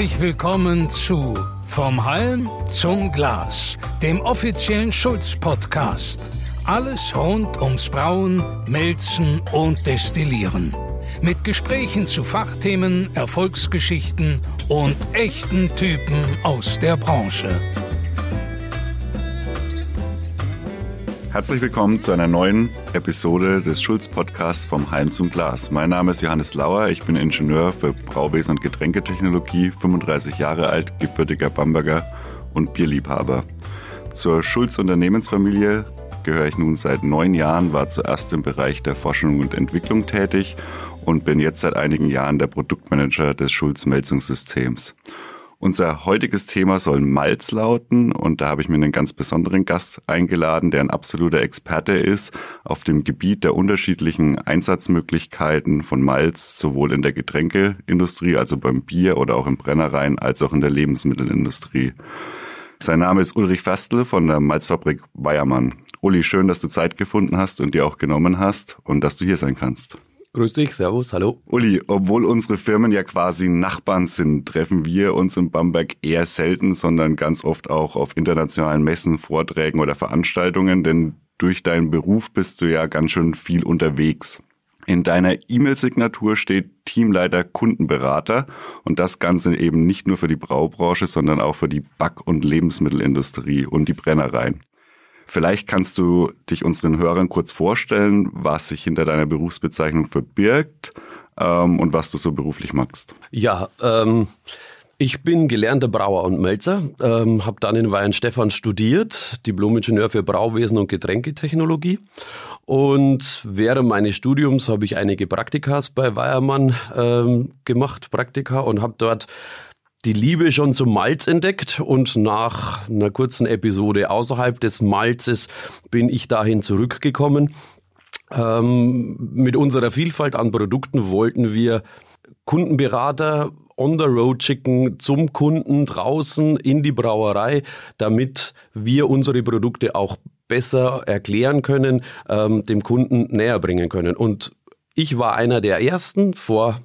Herzlich willkommen zu Vom Halm zum Glas, dem offiziellen Schulz-Podcast. Alles rund ums Brauen, Melzen und Destillieren. Mit Gesprächen zu Fachthemen, Erfolgsgeschichten und echten Typen aus der Branche. Herzlich willkommen zu einer neuen Episode des Schulz-Podcasts vom Halm zum Glas. Mein Name ist Johannes Lauer, ich bin Ingenieur für Brauwesen und Getränketechnologie, 35 Jahre alt, gebürtiger Bamberger und Bierliebhaber. Zur Schulz Unternehmensfamilie gehöre ich nun seit neun Jahren, war zuerst im Bereich der Forschung und Entwicklung tätig und bin jetzt seit einigen Jahren der Produktmanager des Schulz-Melzungssystems. Unser heutiges Thema soll Malz lauten und da habe ich mir einen ganz besonderen Gast eingeladen, der ein absoluter Experte ist auf dem Gebiet der unterschiedlichen Einsatzmöglichkeiten von Malz, sowohl in der Getränkeindustrie, also beim Bier oder auch in Brennereien, als auch in der Lebensmittelindustrie. Sein Name ist Ulrich Fastel von der Malzfabrik Weiermann. Uli, schön, dass du Zeit gefunden hast und dir auch genommen hast und dass du hier sein kannst. Grüß dich, Servus, hallo. Uli, obwohl unsere Firmen ja quasi Nachbarn sind, treffen wir uns in Bamberg eher selten, sondern ganz oft auch auf internationalen Messen, Vorträgen oder Veranstaltungen, denn durch deinen Beruf bist du ja ganz schön viel unterwegs. In deiner E-Mail-Signatur steht Teamleiter Kundenberater und das Ganze eben nicht nur für die Braubranche, sondern auch für die Back- und Lebensmittelindustrie und die Brennereien. Vielleicht kannst du dich unseren Hörern kurz vorstellen, was sich hinter deiner Berufsbezeichnung verbirgt ähm, und was du so beruflich machst. Ja, ähm, ich bin gelernter Brauer und Melzer, ähm, habe dann in Weihenstephan studiert, Diplomingenieur für Brauwesen und Getränketechnologie. Und während meines Studiums habe ich einige Praktikas bei Weiermann ähm, gemacht, Praktika, und habe dort die Liebe schon zum Malz entdeckt und nach einer kurzen Episode außerhalb des Malzes bin ich dahin zurückgekommen. Ähm, mit unserer Vielfalt an Produkten wollten wir Kundenberater on the road schicken zum Kunden draußen in die Brauerei, damit wir unsere Produkte auch besser erklären können, ähm, dem Kunden näher bringen können. Und ich war einer der ersten vor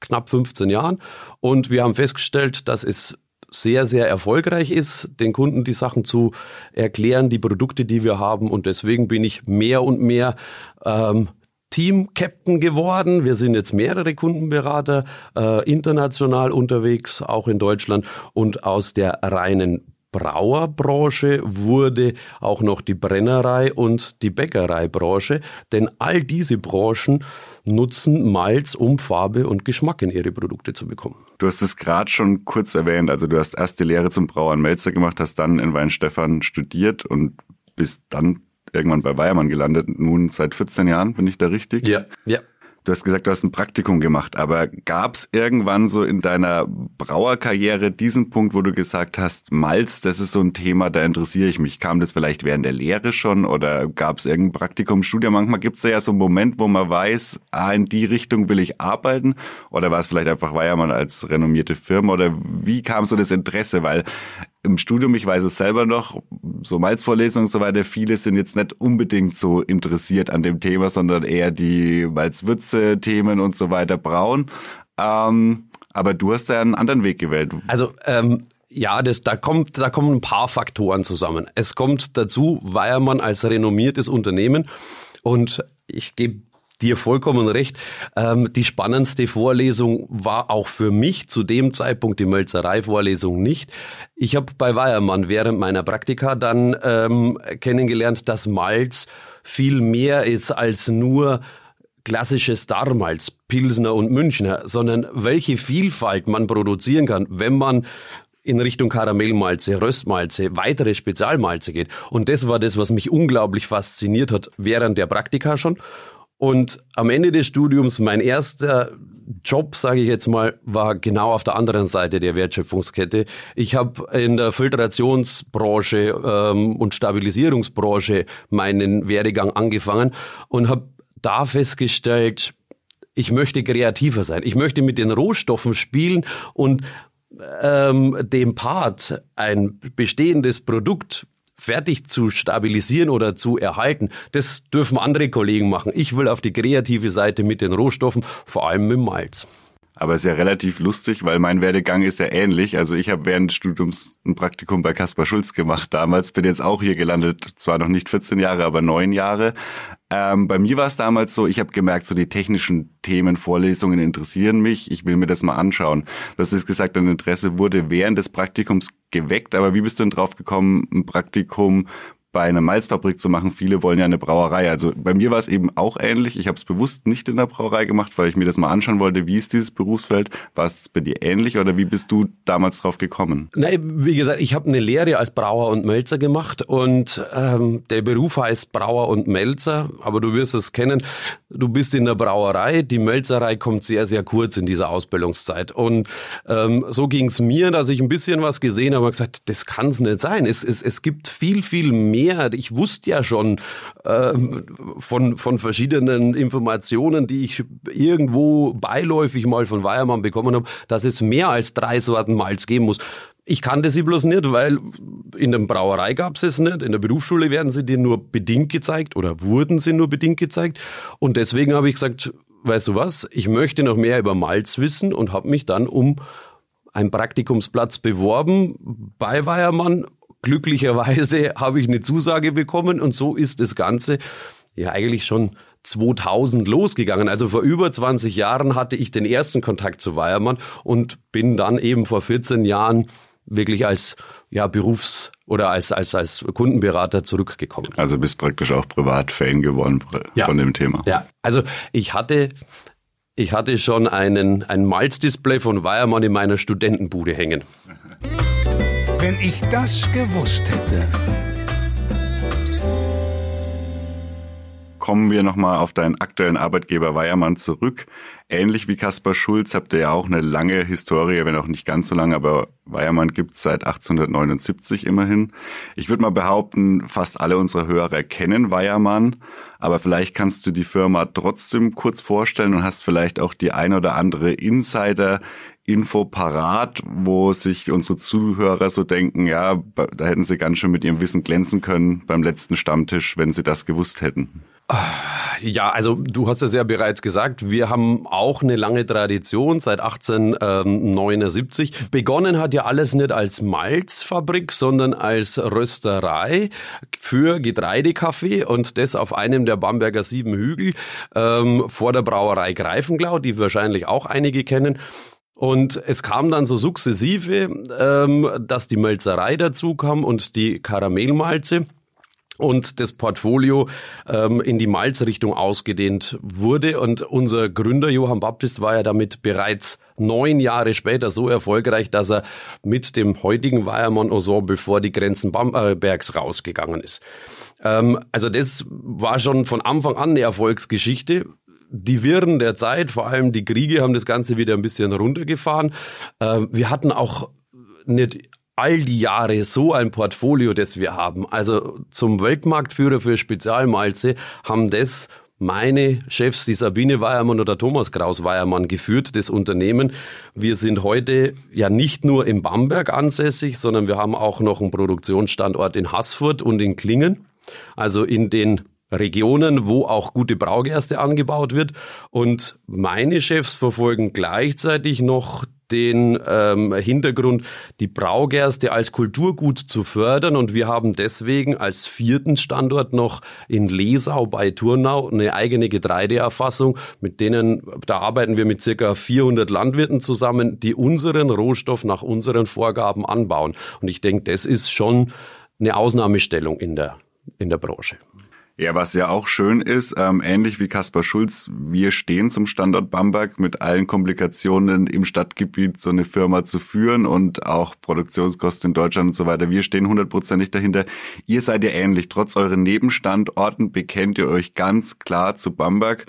knapp 15 Jahren. Und wir haben festgestellt, dass es sehr, sehr erfolgreich ist, den Kunden die Sachen zu erklären, die Produkte, die wir haben. Und deswegen bin ich mehr und mehr ähm, Team-Captain geworden. Wir sind jetzt mehrere Kundenberater äh, international unterwegs, auch in Deutschland und aus der reinen Brauerbranche wurde auch noch die Brennerei und die Bäckereibranche, denn all diese Branchen nutzen Malz, um Farbe und Geschmack in ihre Produkte zu bekommen. Du hast es gerade schon kurz erwähnt, also du hast erst die Lehre zum Brauer und Melzer gemacht, hast dann in Weinstefan studiert und bist dann irgendwann bei Weiermann gelandet, nun seit 14 Jahren, bin ich da richtig? Ja, ja. Du hast gesagt, du hast ein Praktikum gemacht, aber gab es irgendwann so in deiner Brauerkarriere diesen Punkt, wo du gesagt hast, Malz, das ist so ein Thema, da interessiere ich mich. Kam das vielleicht während der Lehre schon oder gab es irgendein Praktikum, Studium? Manchmal gibt es ja so einen Moment, wo man weiß, ah, in die Richtung will ich arbeiten oder war es vielleicht einfach Weiermann als renommierte Firma oder wie kam so das Interesse? Weil im Studium, ich weiß es selber noch, so Malzvorlesungen und so weiter, viele sind jetzt nicht unbedingt so interessiert an dem Thema, sondern eher die Malzwürze-Themen und so weiter brauen. Ähm, aber du hast ja einen anderen Weg gewählt. Also ähm, ja, das, da, kommt, da kommen ein paar Faktoren zusammen. Es kommt dazu, Weiermann als renommiertes Unternehmen und ich gebe dir vollkommen recht. Ähm, die spannendste Vorlesung war auch für mich zu dem Zeitpunkt die Mölzerei-Vorlesung nicht. Ich habe bei Weiermann während meiner Praktika dann ähm, kennengelernt, dass Malz viel mehr ist als nur klassisches Darmalz, Pilsner und Münchner, sondern welche Vielfalt man produzieren kann, wenn man in Richtung Karamellmalze, Röstmalze, weitere Spezialmalze geht. Und das war das, was mich unglaublich fasziniert hat während der Praktika schon. Und am Ende des Studiums, mein erster Job, sage ich jetzt mal, war genau auf der anderen Seite der Wertschöpfungskette. Ich habe in der Filtrationsbranche ähm, und Stabilisierungsbranche meinen Werdegang angefangen und habe da festgestellt, ich möchte kreativer sein. Ich möchte mit den Rohstoffen spielen und ähm, dem Part ein bestehendes Produkt fertig zu stabilisieren oder zu erhalten, das dürfen andere Kollegen machen. Ich will auf die kreative Seite mit den Rohstoffen, vor allem mit dem Malz. Aber es ist ja relativ lustig, weil mein Werdegang ist ja ähnlich. Also ich habe während des Studiums ein Praktikum bei Kaspar Schulz gemacht damals, bin jetzt auch hier gelandet, zwar noch nicht 14 Jahre, aber neun Jahre. Ähm, bei mir war es damals so, ich habe gemerkt, so die technischen Themen, Vorlesungen interessieren mich, ich will mir das mal anschauen. Du hast es gesagt, dein Interesse wurde während des Praktikums geweckt, aber wie bist du denn drauf gekommen, ein Praktikum bei einer Malzfabrik zu machen. Viele wollen ja eine Brauerei. Also bei mir war es eben auch ähnlich. Ich habe es bewusst nicht in der Brauerei gemacht, weil ich mir das mal anschauen wollte. Wie ist dieses Berufsfeld? War es bei dir ähnlich oder wie bist du damals drauf gekommen? Nein, wie gesagt, ich habe eine Lehre als Brauer und Melzer gemacht und ähm, der Beruf heißt Brauer und Melzer. Aber du wirst es kennen. Du bist in der Brauerei. Die Melzerei kommt sehr, sehr kurz in dieser Ausbildungszeit. Und ähm, so ging es mir, dass ich ein bisschen was gesehen habe und gesagt, das kann es nicht sein. Es, es, es gibt viel, viel mehr mehr. Ich wusste ja schon äh, von, von verschiedenen Informationen, die ich irgendwo beiläufig mal von Weiermann bekommen habe, dass es mehr als drei Sorten Malz geben muss. Ich kannte sie bloß nicht, weil in der Brauerei gab es es nicht. In der Berufsschule werden sie dir nur bedingt gezeigt oder wurden sie nur bedingt gezeigt. Und deswegen habe ich gesagt, weißt du was, ich möchte noch mehr über Malz wissen und habe mich dann um einen Praktikumsplatz beworben bei Weiermann glücklicherweise habe ich eine Zusage bekommen und so ist das Ganze ja eigentlich schon 2000 losgegangen. Also vor über 20 Jahren hatte ich den ersten Kontakt zu Weiermann und bin dann eben vor 14 Jahren wirklich als ja, Berufs- oder als, als, als Kundenberater zurückgekommen. Also bist praktisch auch Privatfan geworden von ja. dem Thema. Ja, also ich hatte, ich hatte schon einen, ein Malzdisplay von Weiermann in meiner Studentenbude hängen. Wenn ich das gewusst hätte. Kommen wir nochmal auf deinen aktuellen Arbeitgeber Weiermann zurück. Ähnlich wie Kaspar Schulz habt ihr ja auch eine lange Historie, wenn auch nicht ganz so lange, aber Weiermann gibt es seit 1879 immerhin. Ich würde mal behaupten, fast alle unsere Hörer kennen Weiermann, aber vielleicht kannst du die Firma trotzdem kurz vorstellen und hast vielleicht auch die ein oder andere Insider Info parat, wo sich unsere Zuhörer so denken, ja, da hätten sie ganz schön mit ihrem Wissen glänzen können beim letzten Stammtisch, wenn sie das gewusst hätten. Ja, also du hast es ja bereits gesagt, wir haben auch eine lange Tradition seit 1879. Begonnen hat ja alles nicht als Malzfabrik, sondern als Rösterei für Getreidekaffee und das auf einem der Bamberger sieben Hügel ähm, vor der Brauerei Greifenglau, die wahrscheinlich auch einige kennen. Und es kam dann so sukzessive, ähm, dass die Melzerei dazu kam und die Karamellmalze und das Portfolio ähm, in die Malzrichtung ausgedehnt wurde. Und unser Gründer Johann Baptist war ja damit bereits neun Jahre später so erfolgreich, dass er mit dem heutigen Weiermann Ensemble vor die Grenzen Bambergs rausgegangen ist. Ähm, also das war schon von Anfang an eine Erfolgsgeschichte die Wirren der Zeit, vor allem die Kriege, haben das Ganze wieder ein bisschen runtergefahren. Ähm, wir hatten auch nicht all die Jahre so ein Portfolio, das wir haben. Also zum Weltmarktführer für Spezialmalze haben das meine Chefs, die Sabine Weiermann oder Thomas Kraus Weiermann, geführt, das Unternehmen. Wir sind heute ja nicht nur in Bamberg ansässig, sondern wir haben auch noch einen Produktionsstandort in Haßfurt und in Klingen. Also in den Regionen, wo auch gute Braugerste angebaut wird. Und meine Chefs verfolgen gleichzeitig noch den ähm, Hintergrund, die Braugerste als Kulturgut zu fördern. Und wir haben deswegen als vierten Standort noch in Lesau bei Turnau eine eigene Getreideerfassung, mit denen, da arbeiten wir mit circa 400 Landwirten zusammen, die unseren Rohstoff nach unseren Vorgaben anbauen. Und ich denke, das ist schon eine Ausnahmestellung in der, in der Branche. Ja, was ja auch schön ist, ähm, ähnlich wie Kaspar Schulz, wir stehen zum Standort Bamberg mit allen Komplikationen im Stadtgebiet, so eine Firma zu führen und auch Produktionskosten in Deutschland und so weiter. Wir stehen hundertprozentig dahinter. Ihr seid ja ähnlich. Trotz euren Nebenstandorten bekennt ihr euch ganz klar zu Bamberg,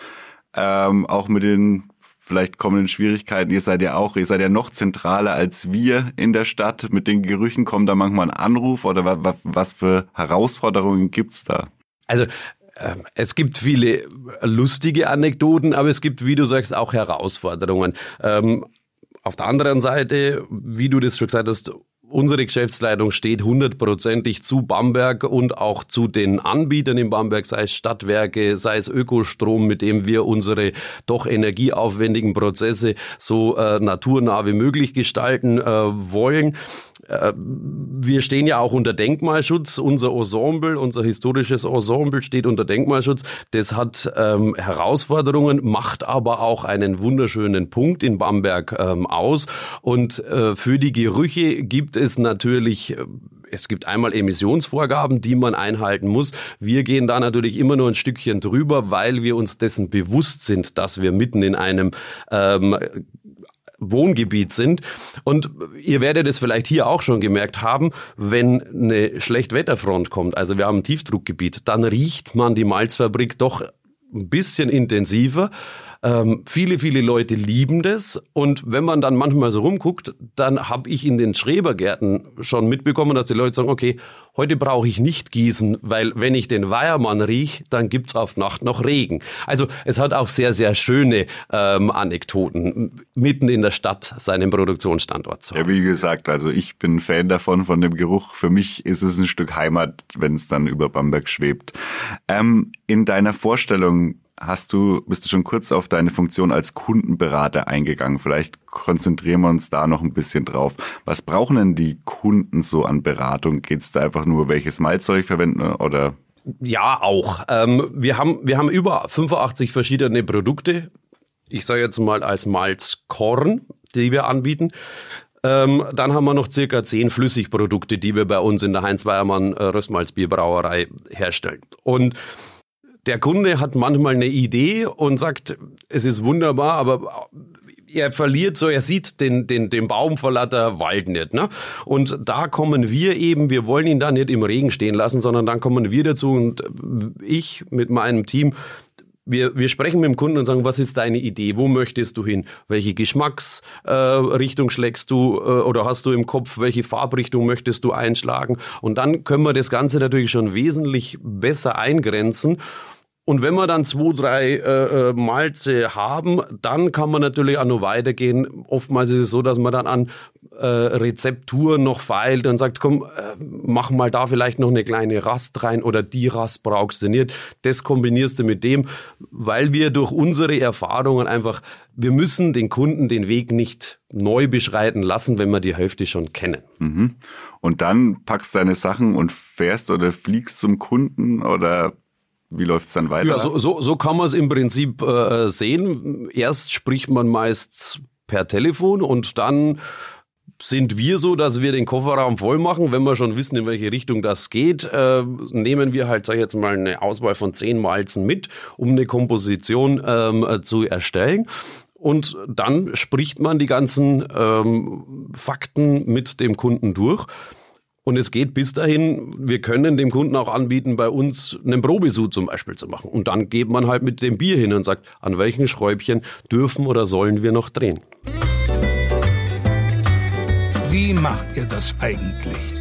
ähm, auch mit den vielleicht kommenden Schwierigkeiten. Ihr seid ja auch, ihr seid ja noch zentraler als wir in der Stadt. Mit den Gerüchen kommt da manchmal ein Anruf oder was, was für Herausforderungen gibt's da? Also ähm, es gibt viele lustige Anekdoten, aber es gibt, wie du sagst, auch Herausforderungen. Ähm, auf der anderen Seite, wie du das schon gesagt hast, unsere Geschäftsleitung steht hundertprozentig zu Bamberg und auch zu den Anbietern in Bamberg, sei es Stadtwerke, sei es Ökostrom, mit dem wir unsere doch energieaufwendigen Prozesse so äh, naturnah wie möglich gestalten äh, wollen. Wir stehen ja auch unter Denkmalschutz. Unser Ensemble, unser historisches Ensemble steht unter Denkmalschutz. Das hat ähm, Herausforderungen, macht aber auch einen wunderschönen Punkt in Bamberg ähm, aus. Und äh, für die Gerüche gibt es natürlich äh, es gibt einmal Emissionsvorgaben, die man einhalten muss. Wir gehen da natürlich immer nur ein Stückchen drüber, weil wir uns dessen bewusst sind, dass wir mitten in einem ähm, Wohngebiet sind. Und ihr werdet es vielleicht hier auch schon gemerkt haben, wenn eine Schlechtwetterfront kommt, also wir haben ein Tiefdruckgebiet, dann riecht man die Malzfabrik doch ein bisschen intensiver. Ähm, viele, viele Leute lieben das. Und wenn man dann manchmal so rumguckt, dann habe ich in den Schrebergärten schon mitbekommen, dass die Leute sagen, okay, heute brauche ich nicht gießen, weil wenn ich den Weiermann riech, dann gibt's auf Nacht noch Regen. Also es hat auch sehr, sehr schöne ähm, Anekdoten, mitten in der Stadt seinen Produktionsstandort zu haben. Ja, wie gesagt, also ich bin Fan davon, von dem Geruch. Für mich ist es ein Stück Heimat, wenn es dann über Bamberg schwebt. Ähm, in deiner Vorstellung hast du, bist du schon kurz auf deine Funktion als Kundenberater eingegangen. Vielleicht konzentrieren wir uns da noch ein bisschen drauf. Was brauchen denn die Kunden so an Beratung? Geht es da einfach nur, welches Malzeug verwenden oder? Ja, auch. Ähm, wir, haben, wir haben über 85 verschiedene Produkte. Ich sage jetzt mal als Malzkorn, die wir anbieten. Ähm, dann haben wir noch circa zehn Flüssigprodukte, die wir bei uns in der Heinz-Weiermann äh, Röstmalzbierbrauerei herstellen. Und der Kunde hat manchmal eine Idee und sagt, es ist wunderbar, aber er verliert so, er sieht den, den, den Baum vor lauter Wald nicht. Ne? Und da kommen wir eben, wir wollen ihn da nicht im Regen stehen lassen, sondern dann kommen wir dazu und ich mit meinem Team wir, wir sprechen mit dem Kunden und sagen, was ist deine Idee? Wo möchtest du hin? Welche Geschmacksrichtung äh, schlägst du äh, oder hast du im Kopf? Welche Farbrichtung möchtest du einschlagen? Und dann können wir das Ganze natürlich schon wesentlich besser eingrenzen. Und wenn wir dann zwei, drei äh, äh, Malze haben, dann kann man natürlich auch noch weitergehen. Oftmals ist es so, dass man dann an äh, Rezepturen noch feilt und sagt, komm, äh, mach mal da vielleicht noch eine kleine Rast rein oder die Rast brauchst du nicht. Das kombinierst du mit dem, weil wir durch unsere Erfahrungen einfach, wir müssen den Kunden den Weg nicht neu beschreiten lassen, wenn wir die Hälfte schon kennen. Mhm. Und dann packst deine Sachen und fährst oder fliegst zum Kunden oder wie läuft es dann weiter? Ja, so, so, so kann man es im Prinzip äh, sehen. Erst spricht man meist per Telefon und dann sind wir so, dass wir den Kofferraum voll machen, wenn wir schon wissen, in welche Richtung das geht, äh, nehmen wir halt, sag ich jetzt mal, eine Auswahl von zehn Malzen mit, um eine Komposition ähm, zu erstellen. Und dann spricht man die ganzen ähm, Fakten mit dem Kunden durch. Und es geht bis dahin, wir können dem Kunden auch anbieten, bei uns einen Probesuch zum Beispiel zu machen. Und dann geht man halt mit dem Bier hin und sagt, an welchen Schräubchen dürfen oder sollen wir noch drehen. Wie macht ihr das eigentlich?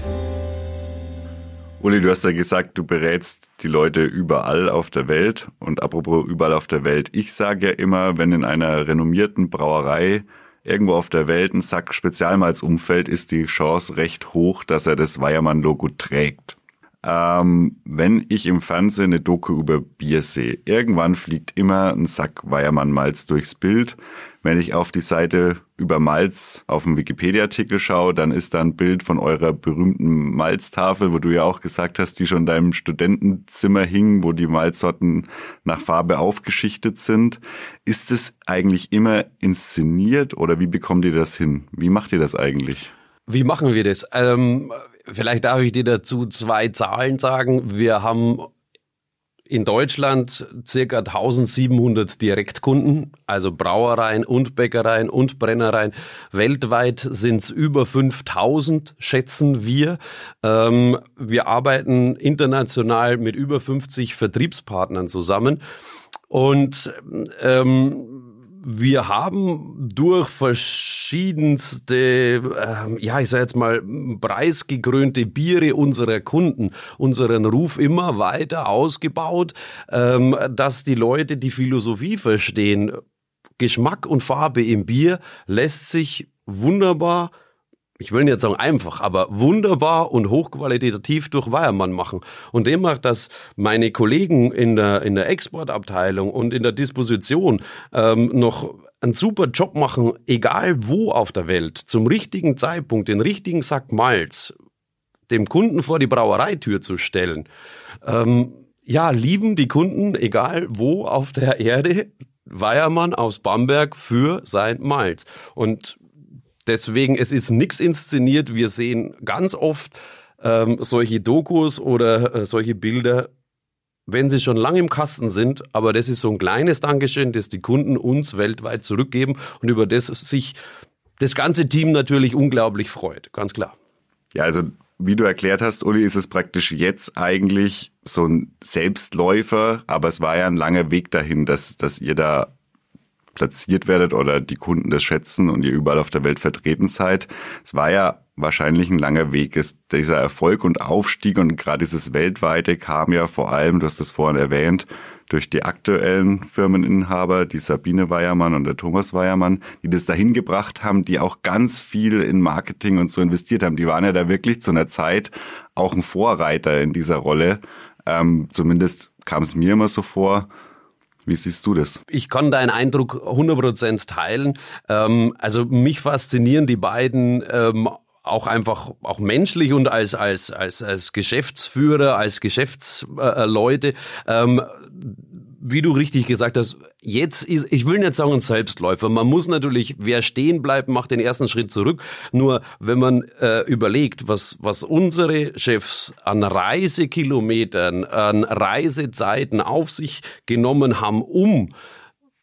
Uli, du hast ja gesagt, du berätst die Leute überall auf der Welt. Und apropos überall auf der Welt, ich sage ja immer, wenn in einer renommierten Brauerei irgendwo auf der Welt ein Sack Spezialmalz umfällt, ist die Chance recht hoch, dass er das Weiermann-Logo trägt. Ähm, wenn ich im Fernsehen eine Doku über Bier sehe, irgendwann fliegt immer ein Sack Weiermann-Malz durchs Bild. Wenn ich auf die Seite über Malz auf dem Wikipedia-Artikel schaue, dann ist da ein Bild von eurer berühmten Malztafel, wo du ja auch gesagt hast, die schon in deinem Studentenzimmer hing, wo die Malzsorten nach Farbe aufgeschichtet sind. Ist es eigentlich immer inszeniert oder wie bekommt ihr das hin? Wie macht ihr das eigentlich? Wie machen wir das? Ähm, vielleicht darf ich dir dazu zwei Zahlen sagen. Wir haben in Deutschland circa 1700 Direktkunden, also Brauereien und Bäckereien und Brennereien. Weltweit sind es über 5000, schätzen wir. Ähm, wir arbeiten international mit über 50 Vertriebspartnern zusammen. Und ähm, wir haben durch verschiedenste, äh, ja, ich sage jetzt mal, preisgekrönte Biere unserer Kunden unseren Ruf immer weiter ausgebaut, ähm, dass die Leute die Philosophie verstehen. Geschmack und Farbe im Bier lässt sich wunderbar ich will nicht sagen einfach, aber wunderbar und hochqualitativ durch Weiermann machen. Und demnach, dass meine Kollegen in der, in der Exportabteilung und in der Disposition ähm, noch einen super Job machen, egal wo auf der Welt, zum richtigen Zeitpunkt, den richtigen Sack Malz dem Kunden vor die Brauereitür zu stellen. Ähm, ja, lieben die Kunden, egal wo auf der Erde, Weiermann aus Bamberg für sein Malz. Und Deswegen, es ist nichts inszeniert. Wir sehen ganz oft ähm, solche Dokus oder äh, solche Bilder, wenn sie schon lange im Kasten sind. Aber das ist so ein kleines Dankeschön, das die Kunden uns weltweit zurückgeben und über das sich das ganze Team natürlich unglaublich freut. Ganz klar. Ja, also wie du erklärt hast, Uli, ist es praktisch jetzt eigentlich so ein Selbstläufer, aber es war ja ein langer Weg dahin, dass, dass ihr da platziert werdet oder die Kunden das schätzen und ihr überall auf der Welt vertreten seid. Es war ja wahrscheinlich ein langer Weg. Ist dieser Erfolg und Aufstieg und gerade dieses weltweite kam ja vor allem, du hast es vorhin erwähnt, durch die aktuellen Firmeninhaber, die Sabine Weiermann und der Thomas Weiermann, die das dahin gebracht haben, die auch ganz viel in Marketing und so investiert haben. Die waren ja da wirklich zu einer Zeit auch ein Vorreiter in dieser Rolle. Ähm, zumindest kam es mir immer so vor. Wie siehst du das? Ich kann deinen Eindruck 100% teilen. Ähm, also mich faszinieren die beiden ähm, auch einfach auch menschlich und als als als als Geschäftsführer, als Geschäftsleute. Ähm, wie du richtig gesagt hast, jetzt ist, ich will nicht sagen ein Selbstläufer. Man muss natürlich, wer stehen bleibt, macht den ersten Schritt zurück. Nur wenn man äh, überlegt, was, was unsere Chefs an Reisekilometern, an Reisezeiten auf sich genommen haben, um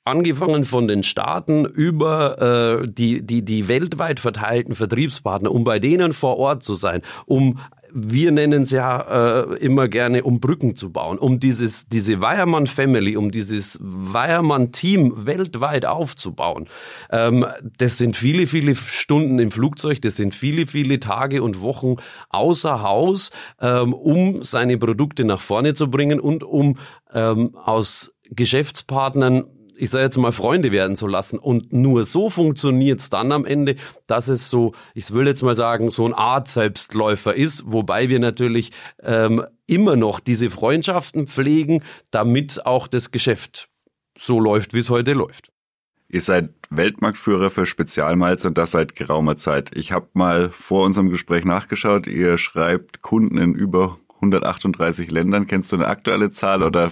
angefangen von den Staaten über äh, die, die, die weltweit verteilten Vertriebspartner, um bei denen vor Ort zu sein, um wir nennen es ja äh, immer gerne, um Brücken zu bauen, um dieses, diese Weiermann Family, um dieses Weiermann Team weltweit aufzubauen. Ähm, das sind viele, viele Stunden im Flugzeug, das sind viele, viele Tage und Wochen außer Haus, ähm, um seine Produkte nach vorne zu bringen und um ähm, aus Geschäftspartnern ich sage jetzt mal, Freunde werden zu lassen. Und nur so funktioniert es dann am Ende, dass es so, ich will jetzt mal sagen, so eine Art Selbstläufer ist, wobei wir natürlich ähm, immer noch diese Freundschaften pflegen, damit auch das Geschäft so läuft, wie es heute läuft. Ihr seid Weltmarktführer für Spezialmalz und das seit geraumer Zeit. Ich habe mal vor unserem Gespräch nachgeschaut. Ihr schreibt Kunden in über 138 Ländern. Kennst du eine aktuelle Zahl oder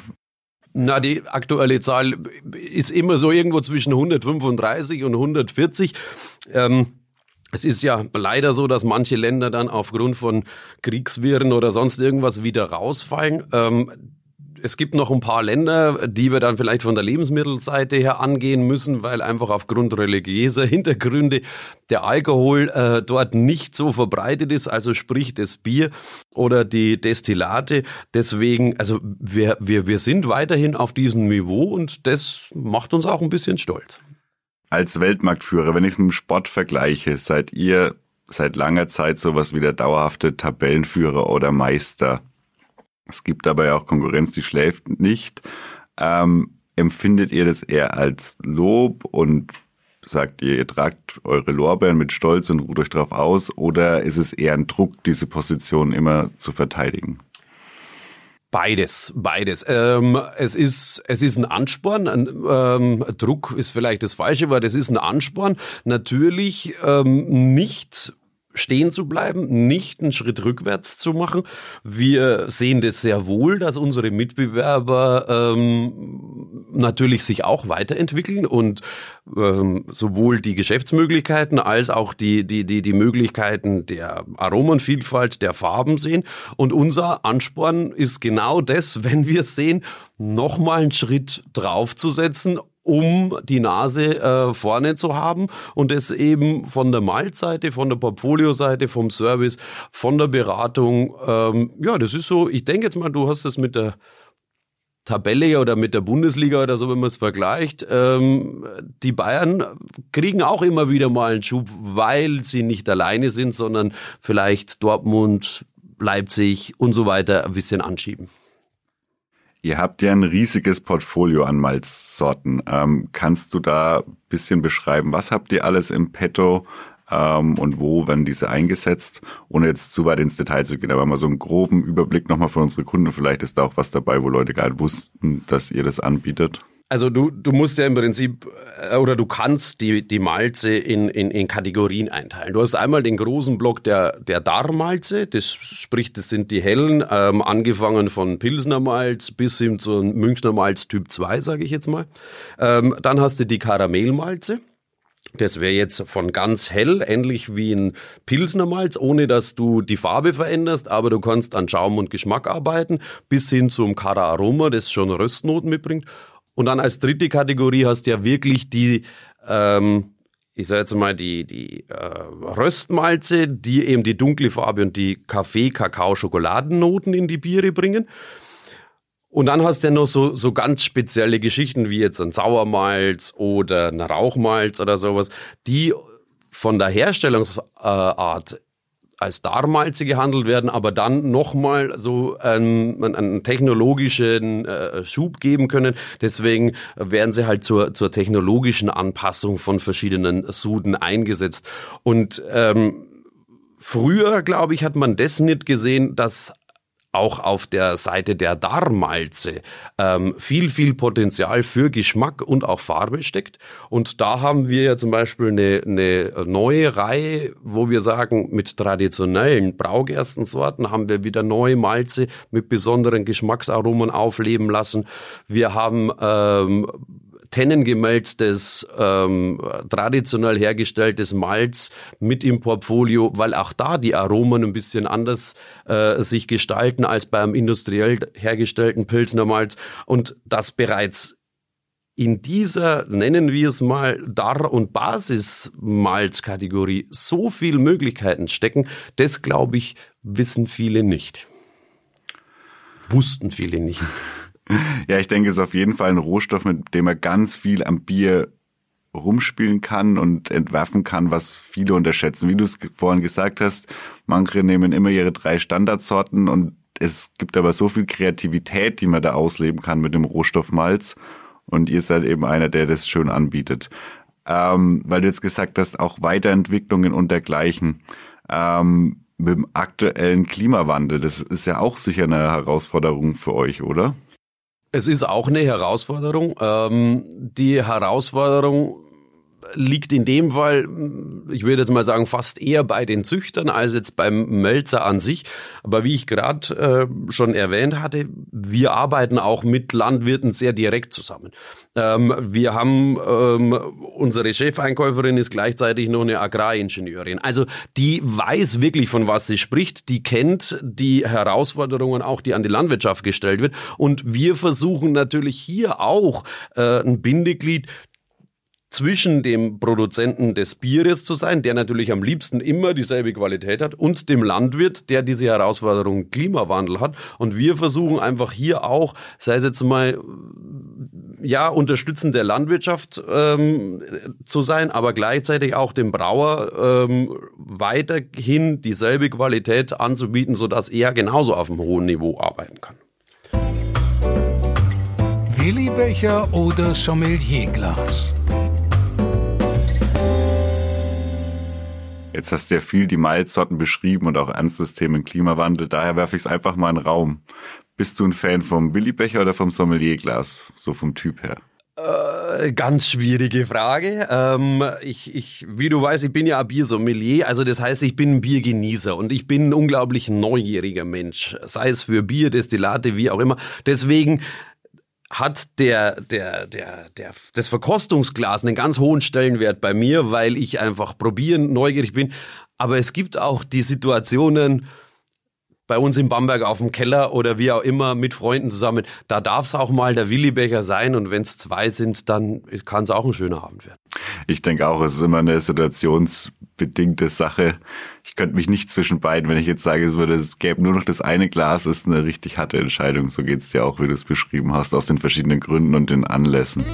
na, die aktuelle Zahl ist immer so irgendwo zwischen 135 und 140. Ähm, es ist ja leider so, dass manche Länder dann aufgrund von Kriegswirren oder sonst irgendwas wieder rausfallen. Ähm, es gibt noch ein paar Länder, die wir dann vielleicht von der Lebensmittelseite her angehen müssen, weil einfach aufgrund religiöser Hintergründe der Alkohol äh, dort nicht so verbreitet ist, also sprich das Bier oder die Destillate. Deswegen, also wir, wir, wir sind weiterhin auf diesem Niveau und das macht uns auch ein bisschen stolz. Als Weltmarktführer, wenn ich es mit dem Sport vergleiche, seid ihr seit langer Zeit sowas wie der dauerhafte Tabellenführer oder Meister. Es gibt ja auch Konkurrenz, die schläft nicht. Ähm, empfindet ihr das eher als Lob und sagt ihr, ihr tragt eure Lorbeeren mit Stolz und ruht euch drauf aus oder ist es eher ein Druck, diese Position immer zu verteidigen? Beides, beides. Ähm, es ist es ist ein Ansporn. Ein, ähm, Druck ist vielleicht das falsche Wort. Es ist ein Ansporn. Natürlich ähm, nicht stehen zu bleiben, nicht einen Schritt rückwärts zu machen. Wir sehen das sehr wohl, dass unsere Mitbewerber ähm, natürlich sich auch weiterentwickeln und ähm, sowohl die Geschäftsmöglichkeiten als auch die, die, die, die Möglichkeiten der Aromenvielfalt, der Farben sehen. Und unser Ansporn ist genau das, wenn wir sehen, nochmal einen Schritt draufzusetzen um die Nase äh, vorne zu haben und es eben von der Maltseite, von der Portfolio-Seite, vom Service, von der Beratung. Ähm, ja, das ist so, ich denke jetzt mal, du hast es mit der Tabelle oder mit der Bundesliga oder so, wenn man es vergleicht. Ähm, die Bayern kriegen auch immer wieder mal einen Schub, weil sie nicht alleine sind, sondern vielleicht Dortmund, Leipzig und so weiter ein bisschen anschieben. Ihr habt ja ein riesiges Portfolio an Malzsorten. Ähm, kannst du da ein bisschen beschreiben, was habt ihr alles im Petto? ähm, und wo werden diese eingesetzt, ohne jetzt zu weit ins Detail zu gehen, aber mal so einen groben Überblick nochmal für unsere Kunden. Vielleicht ist da auch was dabei, wo Leute gar nicht wussten, dass ihr das anbietet. Also du, du musst ja im Prinzip äh, oder du kannst die, die Malze in, in, in Kategorien einteilen. Du hast einmal den großen Block der, der Darmalze, das sprich, das sind die hellen, ähm, angefangen von Pilsner Malz bis hin zu Münchner Malz Typ 2, sage ich jetzt mal. Ähm, dann hast du die Karamellmalze. Das wäre jetzt von ganz hell, ähnlich wie ein Pilsner Malz, ohne dass du die Farbe veränderst, aber du kannst an Schaum und Geschmack arbeiten, bis hin zum Kara Aroma, das schon Röstnoten mitbringt. Und dann als dritte Kategorie hast du ja wirklich die, ähm, ich sage jetzt mal, die, die äh, Röstmalze, die eben die dunkle Farbe und die Kaffee, Kakao, Schokoladennoten in die Biere bringen. Und dann hast du ja noch so, so ganz spezielle Geschichten wie jetzt ein Sauermalz oder ein Rauchmalz oder sowas, die von der Herstellungsart als Darmalze gehandelt werden, aber dann nochmal so einen, einen technologischen äh, Schub geben können. Deswegen werden sie halt zur, zur technologischen Anpassung von verschiedenen Suden eingesetzt. Und ähm, Früher, glaube ich, hat man das nicht gesehen, dass auch auf der Seite der Darmalze ähm, viel, viel Potenzial für Geschmack und auch Farbe steckt. Und da haben wir ja zum Beispiel eine, eine neue Reihe, wo wir sagen, mit traditionellen Braugerstensorten haben wir wieder neue Malze mit besonderen Geschmacksaromen aufleben lassen. Wir haben ähm, tennengemälztes, ähm, traditionell hergestelltes Malz mit im Portfolio, weil auch da die Aromen ein bisschen anders äh, sich gestalten als beim industriell hergestellten Pilsner Malz und das bereits in dieser, nennen wir es mal, Dar- und Basismalzkategorie so viele Möglichkeiten stecken, das glaube ich, wissen viele nicht. Wussten viele nicht. Ja, ich denke, es ist auf jeden Fall ein Rohstoff, mit dem er ganz viel am Bier rumspielen kann und entwerfen kann, was viele unterschätzen. Wie du es vorhin gesagt hast, manche nehmen immer ihre drei Standardsorten und es gibt aber so viel Kreativität, die man da ausleben kann mit dem Rohstoff Malz. Und ihr seid eben einer, der das schön anbietet. Ähm, weil du jetzt gesagt hast, auch Weiterentwicklungen und dergleichen. Ähm, mit dem aktuellen Klimawandel, das ist ja auch sicher eine Herausforderung für euch, oder? Es ist auch eine Herausforderung. Ähm, die Herausforderung liegt in dem Fall, ich würde jetzt mal sagen, fast eher bei den Züchtern als jetzt beim Mölzer an sich. Aber wie ich gerade äh, schon erwähnt hatte, wir arbeiten auch mit Landwirten sehr direkt zusammen. Ähm, wir haben, ähm, unsere Chefeinkäuferin ist gleichzeitig noch eine Agraringenieurin. Also die weiß wirklich, von was sie spricht, die kennt die Herausforderungen auch, die an die Landwirtschaft gestellt wird. Und wir versuchen natürlich hier auch äh, ein Bindeglied zwischen dem Produzenten des Bieres zu sein, der natürlich am liebsten immer dieselbe Qualität hat, und dem Landwirt, der diese Herausforderung Klimawandel hat. Und wir versuchen einfach hier auch, sei es jetzt mal, ja, unterstützen der Landwirtschaft ähm, zu sein, aber gleichzeitig auch dem Brauer ähm, weiterhin dieselbe Qualität anzubieten, sodass er genauso auf einem hohen Niveau arbeiten kann. Willibecher oder Sommelierglas? Jetzt hast du ja viel die Malzsorten beschrieben und auch ernstes Themen Klimawandel. Daher werfe ich es einfach mal in den Raum. Bist du ein Fan vom Willibecher oder vom Sommelierglas? So vom Typ her. Äh, ganz schwierige Frage. Ähm, ich, ich, wie du weißt, ich bin ja ein Biersommelier, also das heißt, ich bin ein Biergenießer und ich bin ein unglaublich neugieriger Mensch, sei es für Bier, Destillate, wie auch immer. Deswegen hat der, der, der, der, das Verkostungsglas einen ganz hohen Stellenwert bei mir, weil ich einfach probieren, neugierig bin. Aber es gibt auch die Situationen, bei uns in Bamberg auf dem Keller oder wie auch immer mit Freunden zusammen. Da darf es auch mal der Willibecher sein und wenn es zwei sind, dann kann es auch ein schöner Abend werden. Ich denke auch, es ist immer eine situationsbedingte Sache. Ich könnte mich nicht zwischen beiden, wenn ich jetzt sage, es würde, es gäbe nur noch das eine Glas, ist eine richtig harte Entscheidung. So geht es dir auch, wie du es beschrieben hast, aus den verschiedenen Gründen und den Anlässen.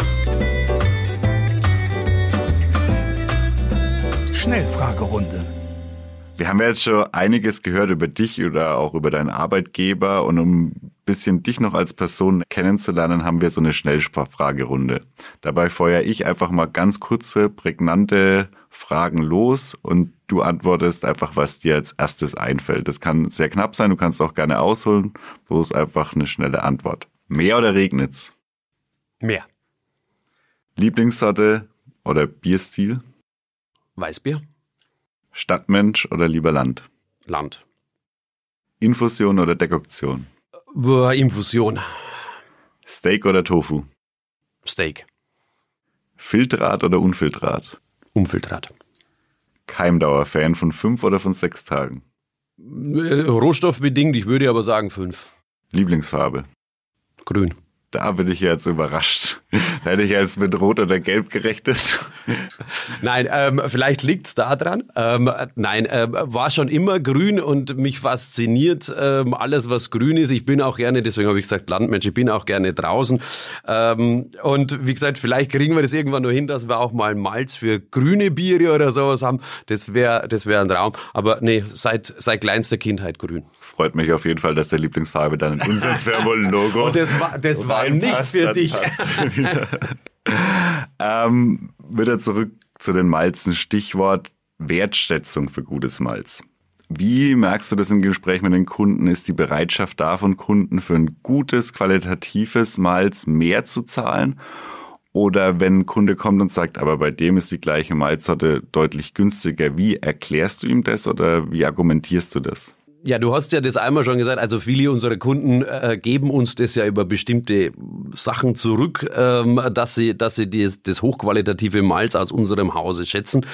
Schnellfragerunde. Wir haben ja jetzt schon einiges gehört über dich oder auch über deinen Arbeitgeber und um ein bisschen dich noch als Person kennenzulernen, haben wir so eine Schnellsprachfragerunde. Dabei feuere ich einfach mal ganz kurze, prägnante Fragen los und du antwortest einfach, was dir als erstes einfällt. Das kann sehr knapp sein, du kannst auch gerne ausholen, bloß einfach eine schnelle Antwort. Mehr oder regnet's? Mehr. Lieblingssorte oder Bierstil? Weißbier? Stadtmensch oder lieber Land? Land. Infusion oder Dekoktion? Boah, Infusion. Steak oder Tofu? Steak. Filtrat oder Unfiltrat? Umfiltrat. Keimdauer-Fan von fünf oder von sechs Tagen? Äh, Rohstoffbedingt, ich würde aber sagen fünf. Lieblingsfarbe? Grün. Da bin ich jetzt überrascht. Hätte ich jetzt mit Rot oder Gelb gerechnet. Nein, ähm, vielleicht liegt's da dran. Ähm, nein, äh, war schon immer grün und mich fasziniert ähm, alles, was grün ist. Ich bin auch gerne, deswegen habe ich gesagt Landmensch, ich bin auch gerne draußen. Ähm, und wie gesagt, vielleicht kriegen wir das irgendwann nur hin, dass wir auch mal Malz für grüne Biere oder sowas haben. Das wäre das wäre ein Traum. Aber nee, seit, seit kleinster Kindheit grün. Freut mich auf jeden Fall, dass der Lieblingsfarbe dann in unserem Firmenlogo. Und das war, das war nicht für dich. ähm, wieder zurück zu den Malzen. Stichwort Wertschätzung für gutes Malz. Wie merkst du das im Gespräch mit den Kunden? Ist die Bereitschaft da von Kunden für ein gutes, qualitatives Malz mehr zu zahlen? Oder wenn ein Kunde kommt und sagt, aber bei dem ist die gleiche Malzsorte deutlich günstiger, wie erklärst du ihm das oder wie argumentierst du das? Ja, du hast ja das einmal schon gesagt, also viele unserer Kunden äh, geben uns das ja über bestimmte Sachen zurück, ähm, dass sie, dass sie das, das hochqualitative Malz aus unserem Hause schätzen.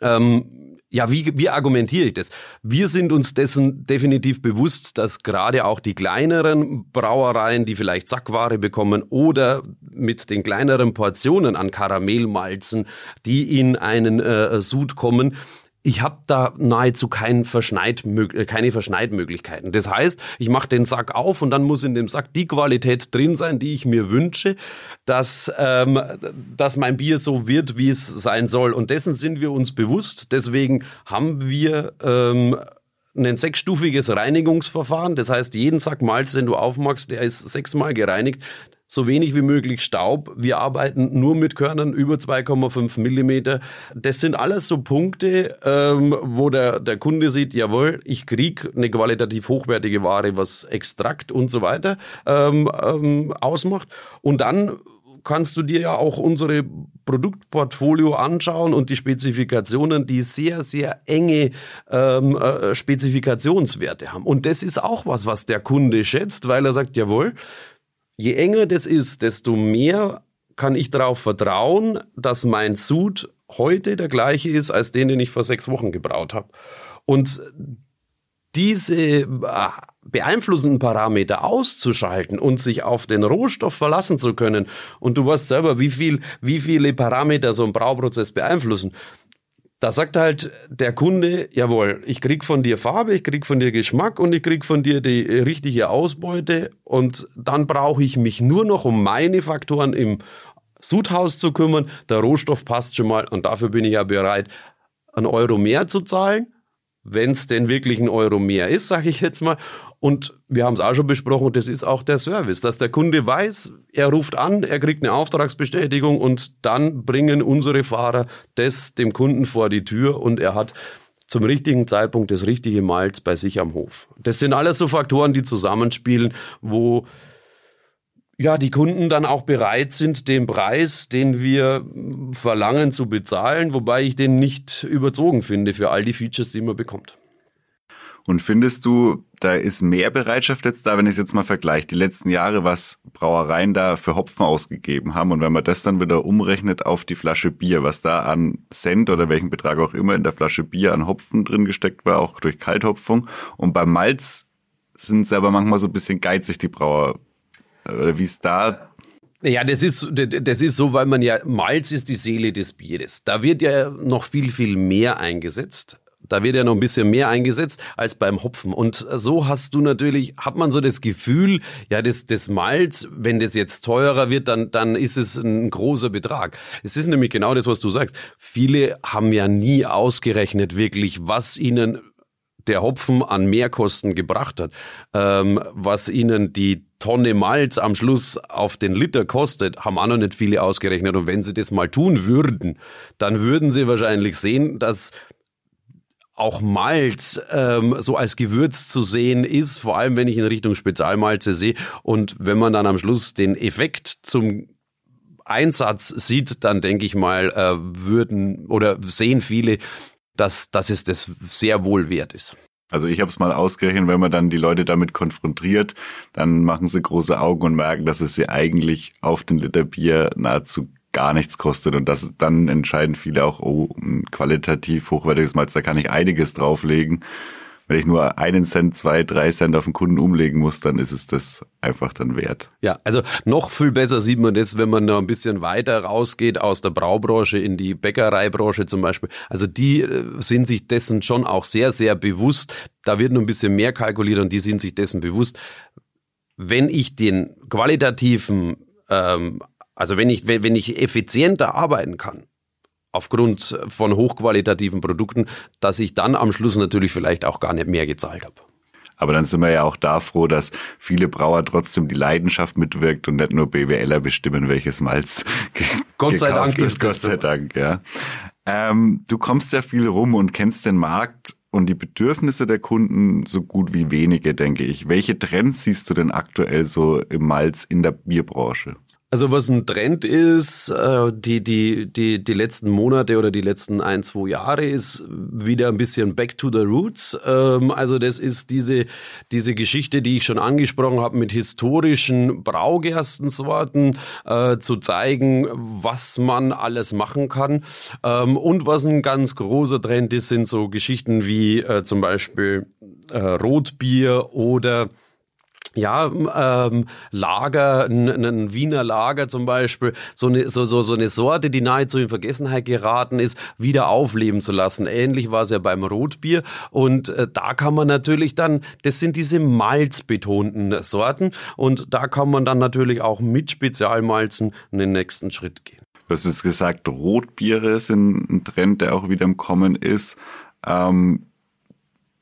Ähm, ja, wie, wie argumentiere ich das? Wir sind uns dessen definitiv bewusst, dass gerade auch die kleineren Brauereien, die vielleicht Sackware bekommen oder mit den kleineren Portionen an Karamellmalzen, die in einen äh, Sud kommen, ich habe da nahezu kein Verschneid, äh, keine Verschneidmöglichkeiten. Das heißt, ich mache den Sack auf und dann muss in dem Sack die Qualität drin sein, die ich mir wünsche, dass, ähm, dass mein Bier so wird, wie es sein soll. Und dessen sind wir uns bewusst. Deswegen haben wir ähm, ein sechsstufiges Reinigungsverfahren. Das heißt, jeden Sack Malz, den du aufmachst, der ist sechsmal gereinigt so wenig wie möglich Staub. Wir arbeiten nur mit Körnern über 2,5 Millimeter. Das sind alles so Punkte, ähm, wo der, der Kunde sieht, jawohl, ich krieg eine qualitativ hochwertige Ware, was Extrakt und so weiter ähm, ähm, ausmacht. Und dann kannst du dir ja auch unsere Produktportfolio anschauen und die Spezifikationen, die sehr, sehr enge ähm, äh, Spezifikationswerte haben. Und das ist auch was, was der Kunde schätzt, weil er sagt, jawohl, je enger das ist, desto mehr kann ich darauf vertrauen, dass mein Sud heute der gleiche ist als den, den ich vor sechs Wochen gebraut habe. Und diese äh, beeinflussenden Parameter auszuschalten und sich auf den Rohstoff verlassen zu können. Und du weißt selber, wie viel, wie viele Parameter so ein Brauprozess beeinflussen. Da sagt halt der Kunde, jawohl, ich krieg von dir Farbe, ich krieg von dir Geschmack und ich krieg von dir die richtige Ausbeute und dann brauche ich mich nur noch um meine Faktoren im Sudhaus zu kümmern. Der Rohstoff passt schon mal und dafür bin ich ja bereit, einen Euro mehr zu zahlen wenn es denn wirklich ein Euro mehr ist, sage ich jetzt mal. Und wir haben es auch schon besprochen, das ist auch der Service, dass der Kunde weiß, er ruft an, er kriegt eine Auftragsbestätigung und dann bringen unsere Fahrer das dem Kunden vor die Tür und er hat zum richtigen Zeitpunkt das richtige Malz bei sich am Hof. Das sind alles so Faktoren, die zusammenspielen, wo ja, die Kunden dann auch bereit sind, den Preis, den wir verlangen, zu bezahlen, wobei ich den nicht überzogen finde für all die Features, die man bekommt. Und findest du, da ist mehr Bereitschaft jetzt da, wenn ich es jetzt mal vergleiche, die letzten Jahre, was Brauereien da für Hopfen ausgegeben haben und wenn man das dann wieder umrechnet auf die Flasche Bier, was da an Cent oder welchen Betrag auch immer in der Flasche Bier an Hopfen drin gesteckt war, auch durch Kalthopfung und beim Malz sind sie aber manchmal so ein bisschen geizig, die Brauer, oder wie ist da ja, das ist, das ist so, weil man ja, Malz ist die Seele des Bieres. Da wird ja noch viel, viel mehr eingesetzt. Da wird ja noch ein bisschen mehr eingesetzt als beim Hopfen. Und so hast du natürlich, hat man so das Gefühl, ja, das, das Malz, wenn das jetzt teurer wird, dann, dann ist es ein großer Betrag. Es ist nämlich genau das, was du sagst. Viele haben ja nie ausgerechnet wirklich, was ihnen der Hopfen an Mehrkosten gebracht hat, ähm, was ihnen die Tonne Malz am Schluss auf den Liter kostet, haben auch noch nicht viele ausgerechnet. Und wenn sie das mal tun würden, dann würden sie wahrscheinlich sehen, dass auch Malz ähm, so als Gewürz zu sehen ist, vor allem wenn ich in Richtung Spezialmalze sehe. Und wenn man dann am Schluss den Effekt zum Einsatz sieht, dann denke ich mal, äh, würden oder sehen viele, dass, dass es das sehr wohl wert ist. Also ich habe es mal ausgerechnet, wenn man dann die Leute damit konfrontiert, dann machen sie große Augen und merken, dass es sie eigentlich auf den Liter Bier nahezu gar nichts kostet und das dann entscheiden viele auch, oh, ein qualitativ hochwertiges Malz, da kann ich einiges drauflegen. Wenn ich nur einen Cent, zwei, drei Cent auf den Kunden umlegen muss, dann ist es das einfach dann wert. Ja, also noch viel besser sieht man das, wenn man noch ein bisschen weiter rausgeht aus der Braubranche in die Bäckereibranche zum Beispiel. Also die äh, sind sich dessen schon auch sehr, sehr bewusst. Da wird nur ein bisschen mehr kalkuliert und die sind sich dessen bewusst. Wenn ich den qualitativen ähm, also wenn ich, wenn ich effizienter arbeiten kann, aufgrund von hochqualitativen Produkten, dass ich dann am Schluss natürlich vielleicht auch gar nicht mehr gezahlt habe. Aber dann sind wir ja auch da froh, dass viele Brauer trotzdem die Leidenschaft mitwirkt und nicht nur BWLer bestimmen, welches Malz Gott sei Dank ist. Gott sei Dank, ja. Ähm, du kommst ja viel rum und kennst den Markt und die Bedürfnisse der Kunden so gut wie wenige, denke ich. Welche Trends siehst du denn aktuell so im Malz in der Bierbranche? Also was ein Trend ist, äh, die, die, die, die letzten Monate oder die letzten ein, zwei Jahre ist wieder ein bisschen back to the roots. Ähm, also das ist diese, diese Geschichte, die ich schon angesprochen habe, mit historischen Braugerstensorten äh, zu zeigen, was man alles machen kann. Ähm, und was ein ganz großer Trend ist, sind so Geschichten wie äh, zum Beispiel Rotbier oder ja, ähm, Lager, ein, Wiener Lager zum Beispiel, so eine, so, so, so eine Sorte, die nahezu in Vergessenheit geraten ist, wieder aufleben zu lassen. Ähnlich war es ja beim Rotbier. Und äh, da kann man natürlich dann, das sind diese malzbetonten Sorten. Und da kann man dann natürlich auch mit Spezialmalzen den nächsten Schritt gehen. Du hast jetzt gesagt, Rotbiere sind ein Trend, der auch wieder im Kommen ist. Ähm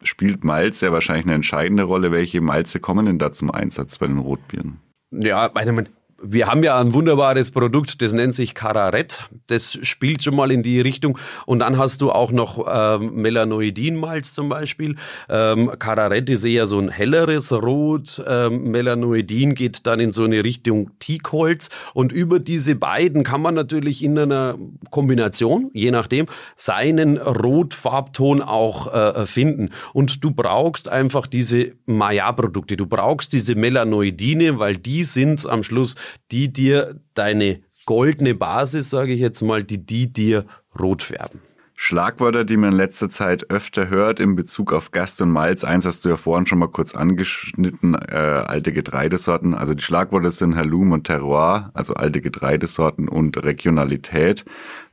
spielt Malz ja wahrscheinlich eine entscheidende Rolle. Welche Malze kommen denn da zum Einsatz bei den Rotbieren? Ja, meine, wir haben ja ein wunderbares Produkt, das nennt sich Cararet. Das spielt schon mal in die Richtung. Und dann hast du auch noch ähm, Melanoidin-Malz zum Beispiel. Ähm, Cararet ist eher so ein helleres Rot. Ähm, Melanoidin geht dann in so eine Richtung Teakholz. Und über diese beiden kann man natürlich in einer Kombination, je nachdem, seinen Rotfarbton auch äh, finden. Und du brauchst einfach diese Maya-Produkte. Du brauchst diese Melanoidine, weil die sind am Schluss die dir deine goldene Basis, sage ich jetzt mal, die die dir rot färben. Schlagwörter, die man in letzter Zeit öfter hört in Bezug auf Gast und Malz. Eins hast du ja vorhin schon mal kurz angeschnitten, äh, alte Getreidesorten. Also die Schlagwörter sind Halum und Terroir, also alte Getreidesorten und Regionalität.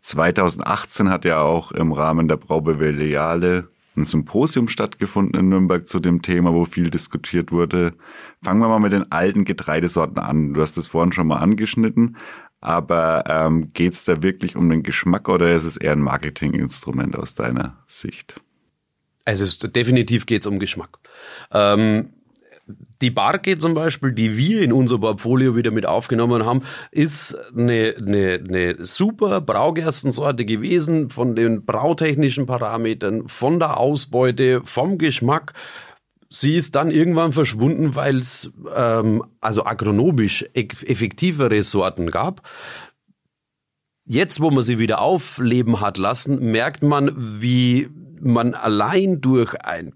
2018 hat ja auch im Rahmen der Braubeveliale ein Symposium stattgefunden in Nürnberg zu dem Thema, wo viel diskutiert wurde. Fangen wir mal mit den alten Getreidesorten an. Du hast das vorhin schon mal angeschnitten, aber ähm, geht es da wirklich um den Geschmack oder ist es eher ein Marketinginstrument aus deiner Sicht? Also definitiv geht es um Geschmack. Ähm, die Barke zum Beispiel, die wir in unser Portfolio wieder mit aufgenommen haben, ist eine, eine, eine super Braugerstensorte gewesen von den brautechnischen Parametern, von der Ausbeute, vom Geschmack. Sie ist dann irgendwann verschwunden, weil es ähm, also agronomisch effektivere Sorten gab. Jetzt, wo man sie wieder aufleben hat lassen, merkt man, wie man allein durch ein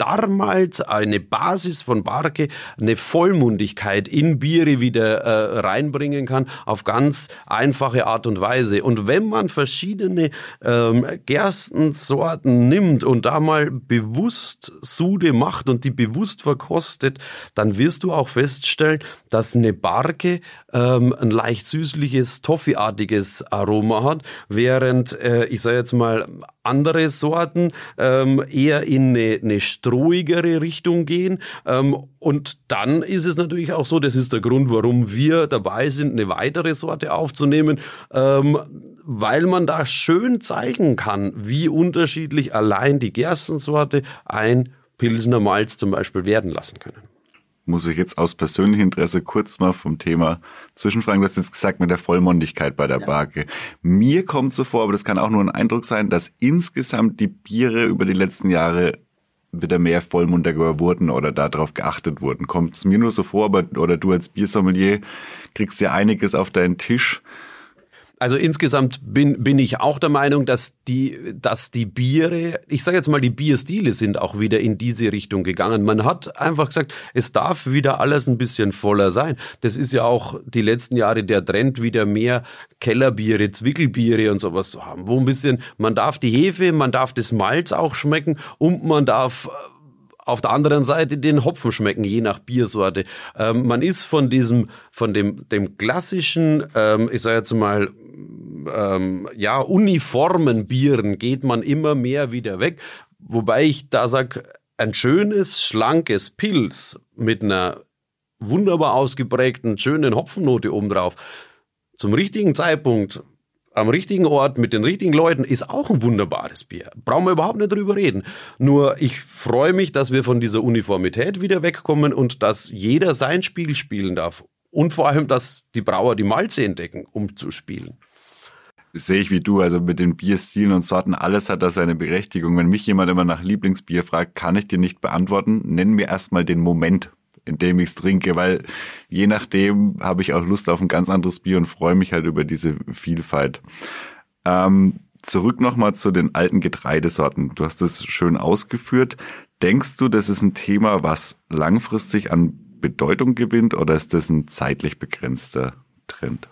damals eine Basis von Barke, eine Vollmundigkeit in Biere wieder äh, reinbringen kann, auf ganz einfache Art und Weise. Und wenn man verschiedene ähm, Gerstensorten nimmt und da mal bewusst Sude macht und die bewusst verkostet, dann wirst du auch feststellen, dass eine Barke ähm, ein leicht süßliches, toffeeartiges Aroma hat, während, äh, ich sage jetzt mal, andere Sorten ähm, eher in eine, eine strohigere Richtung gehen. Ähm, und dann ist es natürlich auch so, das ist der Grund, warum wir dabei sind, eine weitere Sorte aufzunehmen. Ähm, weil man da schön zeigen kann, wie unterschiedlich allein die Gerstensorte ein Pilsener Malz zum Beispiel werden lassen können muss ich jetzt aus persönlichem Interesse kurz mal vom Thema zwischenfragen. Du hast jetzt gesagt mit der Vollmondigkeit bei der ja. Barke. Mir kommt so vor, aber das kann auch nur ein Eindruck sein, dass insgesamt die Biere über die letzten Jahre wieder mehr vollmundiger wurden oder darauf geachtet wurden. Kommt es mir nur so vor, aber, oder du als Biersommelier kriegst ja einiges auf deinen Tisch also insgesamt bin, bin ich auch der Meinung, dass die, dass die Biere, ich sage jetzt mal, die Bierstile sind auch wieder in diese Richtung gegangen. Man hat einfach gesagt, es darf wieder alles ein bisschen voller sein. Das ist ja auch die letzten Jahre der Trend, wieder mehr Kellerbiere, Zwickelbiere und sowas zu haben, wo ein bisschen, man darf die Hefe, man darf das Malz auch schmecken und man darf auf der anderen Seite den Hopfen schmecken, je nach Biersorte. Ähm, man ist von diesem, von dem, dem klassischen, ähm, ich sage jetzt mal, ähm, ja, uniformen Bieren geht man immer mehr wieder weg. Wobei ich da sage, ein schönes, schlankes Pilz mit einer wunderbar ausgeprägten, schönen Hopfennote obendrauf, zum richtigen Zeitpunkt, am richtigen Ort, mit den richtigen Leuten, ist auch ein wunderbares Bier. Brauchen wir überhaupt nicht drüber reden. Nur ich freue mich, dass wir von dieser Uniformität wieder wegkommen und dass jeder sein Spiel spielen darf. Und vor allem, dass die Brauer die Malze entdecken, um zu spielen sehe ich wie du, also mit den Bierstilen und Sorten, alles hat da seine Berechtigung. Wenn mich jemand immer nach Lieblingsbier fragt, kann ich dir nicht beantworten. Nenn mir erstmal den Moment, in dem ich es trinke, weil je nachdem habe ich auch Lust auf ein ganz anderes Bier und freue mich halt über diese Vielfalt. Ähm, zurück nochmal zu den alten Getreidesorten. Du hast es schön ausgeführt. Denkst du, das ist ein Thema, was langfristig an Bedeutung gewinnt oder ist das ein zeitlich begrenzter Trend?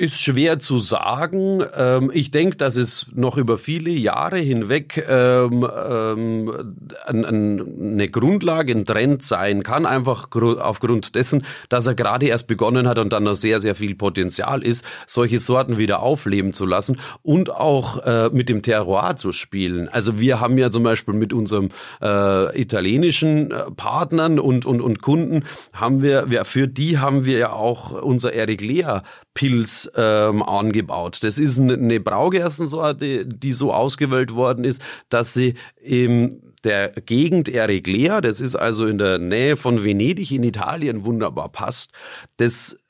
Ist schwer zu sagen. Ähm, ich denke, dass es noch über viele Jahre hinweg ähm, ähm, eine Grundlage, ein Trend sein kann, einfach aufgrund dessen, dass er gerade erst begonnen hat und dann noch sehr, sehr viel Potenzial ist, solche Sorten wieder aufleben zu lassen und auch äh, mit dem Terroir zu spielen. Also wir haben ja zum Beispiel mit unserem äh, italienischen äh, Partnern und, und, und Kunden haben wir, wir, für die haben wir ja auch unser Eric Lea Pilz ähm, angebaut. Das ist eine Braugerstensorte, die so ausgewählt worden ist, dass sie im der Gegend Ereglea, das ist also in der Nähe von Venedig in Italien wunderbar passt. Das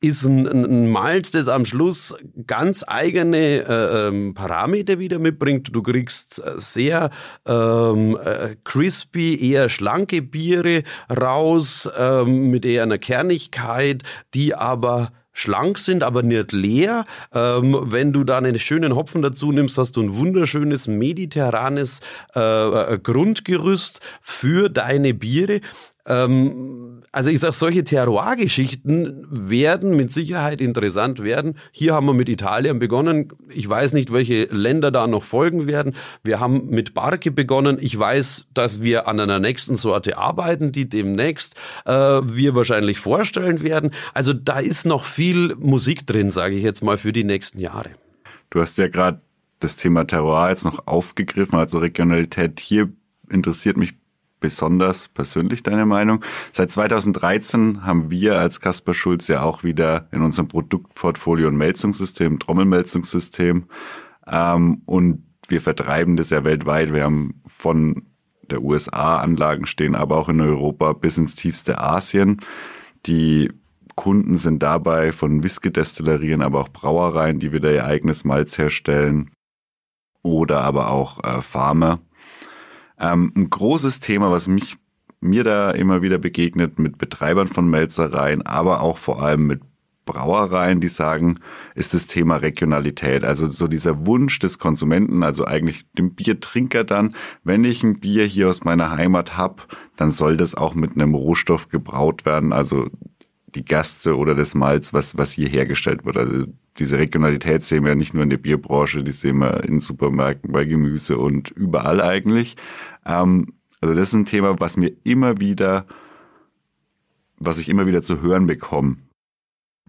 ist ein, ein Malz, das am Schluss ganz eigene äh, ähm, Parameter wieder mitbringt. Du kriegst äh, sehr ähm, äh, crispy, eher schlanke Biere raus, ähm, mit eher einer Kernigkeit, die aber schlank sind, aber nicht leer. Ähm, wenn du da einen schönen Hopfen dazu nimmst, hast du ein wunderschönes mediterranes äh, äh Grundgerüst für deine Biere. Ähm, also ich sage, solche Terroir-Geschichten werden mit Sicherheit interessant werden. Hier haben wir mit Italien begonnen. Ich weiß nicht, welche Länder da noch folgen werden. Wir haben mit Barke begonnen. Ich weiß, dass wir an einer nächsten Sorte arbeiten, die demnächst äh, wir wahrscheinlich vorstellen werden. Also da ist noch viel Musik drin, sage ich jetzt mal, für die nächsten Jahre. Du hast ja gerade das Thema Terroir jetzt noch aufgegriffen, also Regionalität. Hier interessiert mich besonders persönlich deine Meinung. Seit 2013 haben wir als Kasper Schulz ja auch wieder in unserem Produktportfolio ein Melzungssystem, Trommelmelzungssystem. Ähm, und wir vertreiben das ja weltweit. Wir haben von der USA Anlagen stehen, aber auch in Europa bis ins tiefste Asien. Die Kunden sind dabei von Whisky-Destillerien, aber auch Brauereien, die wieder ihr eigenes Malz herstellen oder aber auch äh, Farmer, ähm, ein großes Thema, was mich mir da immer wieder begegnet mit Betreibern von Melzereien, aber auch vor allem mit Brauereien, die sagen, ist das Thema Regionalität. Also so dieser Wunsch des Konsumenten, also eigentlich dem Biertrinker dann, wenn ich ein Bier hier aus meiner Heimat hab, dann soll das auch mit einem Rohstoff gebraut werden. Also die Gaste oder das Malz, was, was hier hergestellt wird. Also diese Regionalität sehen wir nicht nur in der Bierbranche, die sehen wir in Supermärkten, bei Gemüse und überall eigentlich. Ähm, also das ist ein Thema, was mir immer wieder, was ich immer wieder zu hören bekomme.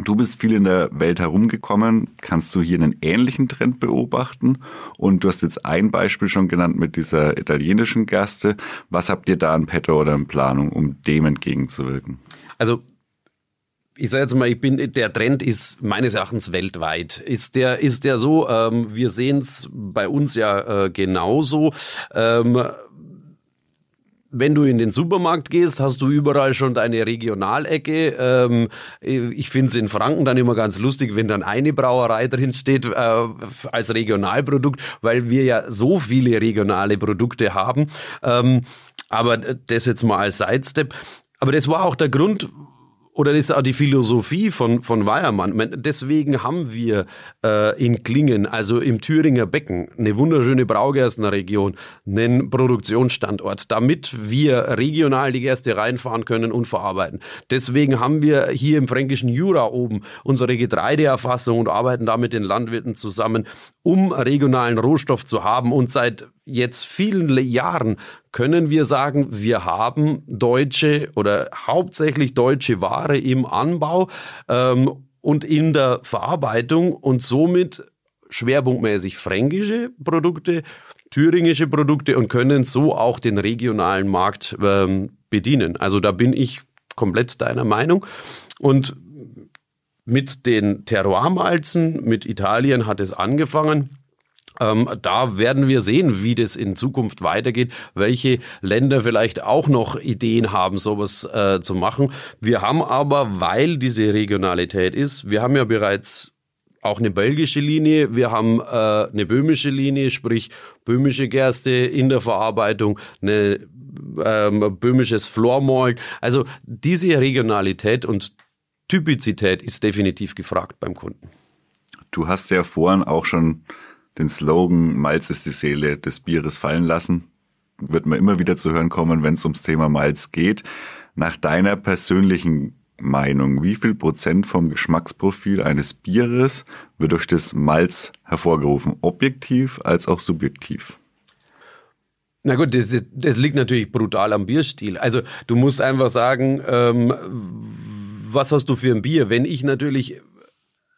Du bist viel in der Welt herumgekommen. Kannst du hier einen ähnlichen Trend beobachten? Und du hast jetzt ein Beispiel schon genannt mit dieser italienischen Gaste. Was habt ihr da in petto oder in Planung, um dem entgegenzuwirken? Also ich sage jetzt mal, ich bin, der Trend ist meines Erachtens weltweit. Ist der, ist der so? Ähm, wir sehen es bei uns ja äh, genauso. Ähm, wenn du in den Supermarkt gehst, hast du überall schon deine Regionalecke. Ähm, ich finde es in Franken dann immer ganz lustig, wenn dann eine Brauerei drin steht äh, als Regionalprodukt, weil wir ja so viele regionale Produkte haben. Ähm, aber das jetzt mal als Sidestep. Aber das war auch der Grund, oder das ist auch die Philosophie von, von Weiermann. Deswegen haben wir äh, in Klingen, also im Thüringer Becken, eine wunderschöne Braugerstenregion, einen Produktionsstandort, damit wir regional die Gerste reinfahren können und verarbeiten. Deswegen haben wir hier im fränkischen Jura oben unsere Getreideerfassung und arbeiten da mit den Landwirten zusammen, um regionalen Rohstoff zu haben und seit jetzt vielen Jahren können wir sagen, wir haben deutsche oder hauptsächlich deutsche Ware im Anbau ähm, und in der Verarbeitung und somit schwerpunktmäßig fränkische Produkte, thüringische Produkte und können so auch den regionalen Markt ähm, bedienen. Also da bin ich komplett deiner Meinung. Und mit den Terroir-Malzen, mit Italien hat es angefangen. Ähm, da werden wir sehen, wie das in Zukunft weitergeht, welche Länder vielleicht auch noch Ideen haben, sowas äh, zu machen. Wir haben aber, weil diese Regionalität ist, wir haben ja bereits auch eine belgische Linie, wir haben äh, eine böhmische Linie, sprich böhmische Gerste in der Verarbeitung, eine ähm, böhmisches Floormalt. Also diese Regionalität und Typizität ist definitiv gefragt beim Kunden. Du hast ja vorhin auch schon den Slogan Malz ist die Seele des Bieres fallen lassen. Wird man immer wieder zu hören kommen, wenn es ums Thema Malz geht. Nach deiner persönlichen Meinung, wie viel Prozent vom Geschmacksprofil eines Bieres wird durch das Malz hervorgerufen? Objektiv als auch subjektiv? Na gut, das, das liegt natürlich brutal am Bierstil. Also du musst einfach sagen, ähm, was hast du für ein Bier? Wenn ich natürlich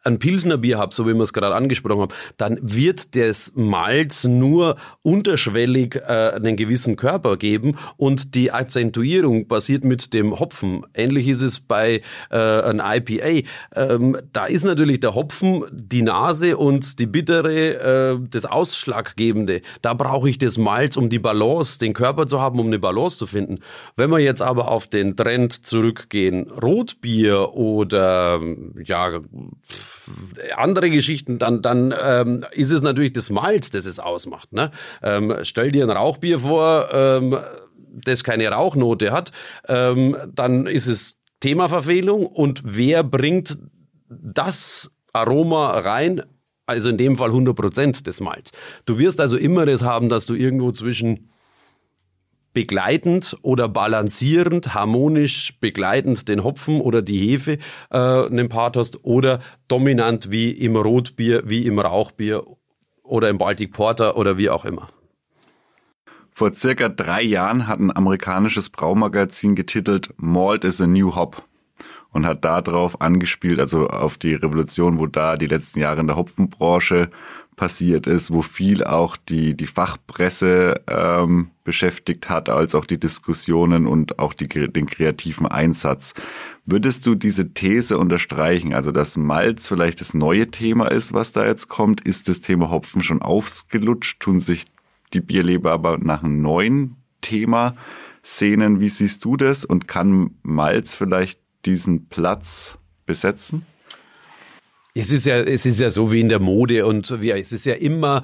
ein Pilsner Bier habe, so wie wir es gerade angesprochen haben, dann wird das Malz nur unterschwellig äh, einen gewissen Körper geben und die Akzentuierung passiert mit dem Hopfen. Ähnlich ist es bei äh, einem IPA. Ähm, da ist natürlich der Hopfen die Nase und die bittere äh, das Ausschlaggebende. Da brauche ich das Malz, um die Balance, den Körper zu haben, um eine Balance zu finden. Wenn wir jetzt aber auf den Trend zurückgehen, Rotbier oder ja andere Geschichten, dann, dann ähm, ist es natürlich das Malz, das es ausmacht. Ne? Ähm, stell dir ein Rauchbier vor, ähm, das keine Rauchnote hat, ähm, dann ist es Themaverfehlung und wer bringt das Aroma rein? Also in dem Fall 100 Prozent des Malz. Du wirst also immer das haben, dass du irgendwo zwischen begleitend oder balancierend, harmonisch begleitend den Hopfen oder die Hefe äh, einen Part hast oder dominant wie im Rotbier, wie im Rauchbier oder im Baltic Porter oder wie auch immer. Vor circa drei Jahren hat ein amerikanisches Braumagazin getitelt Malt is a New Hop und hat darauf angespielt, also auf die Revolution, wo da die letzten Jahre in der Hopfenbranche passiert ist, wo viel auch die, die Fachpresse ähm, beschäftigt hat, als auch die Diskussionen und auch die, den kreativen Einsatz. Würdest du diese These unterstreichen, also dass Malz vielleicht das neue Thema ist, was da jetzt kommt? Ist das Thema Hopfen schon aufgelutscht? Tun sich die Bierleber aber nach einem neuen Thema sehnen? Wie siehst du das? Und kann Malz vielleicht diesen Platz besetzen? Es ist ja, es ist ja so wie in der Mode und wie, es ist ja immer,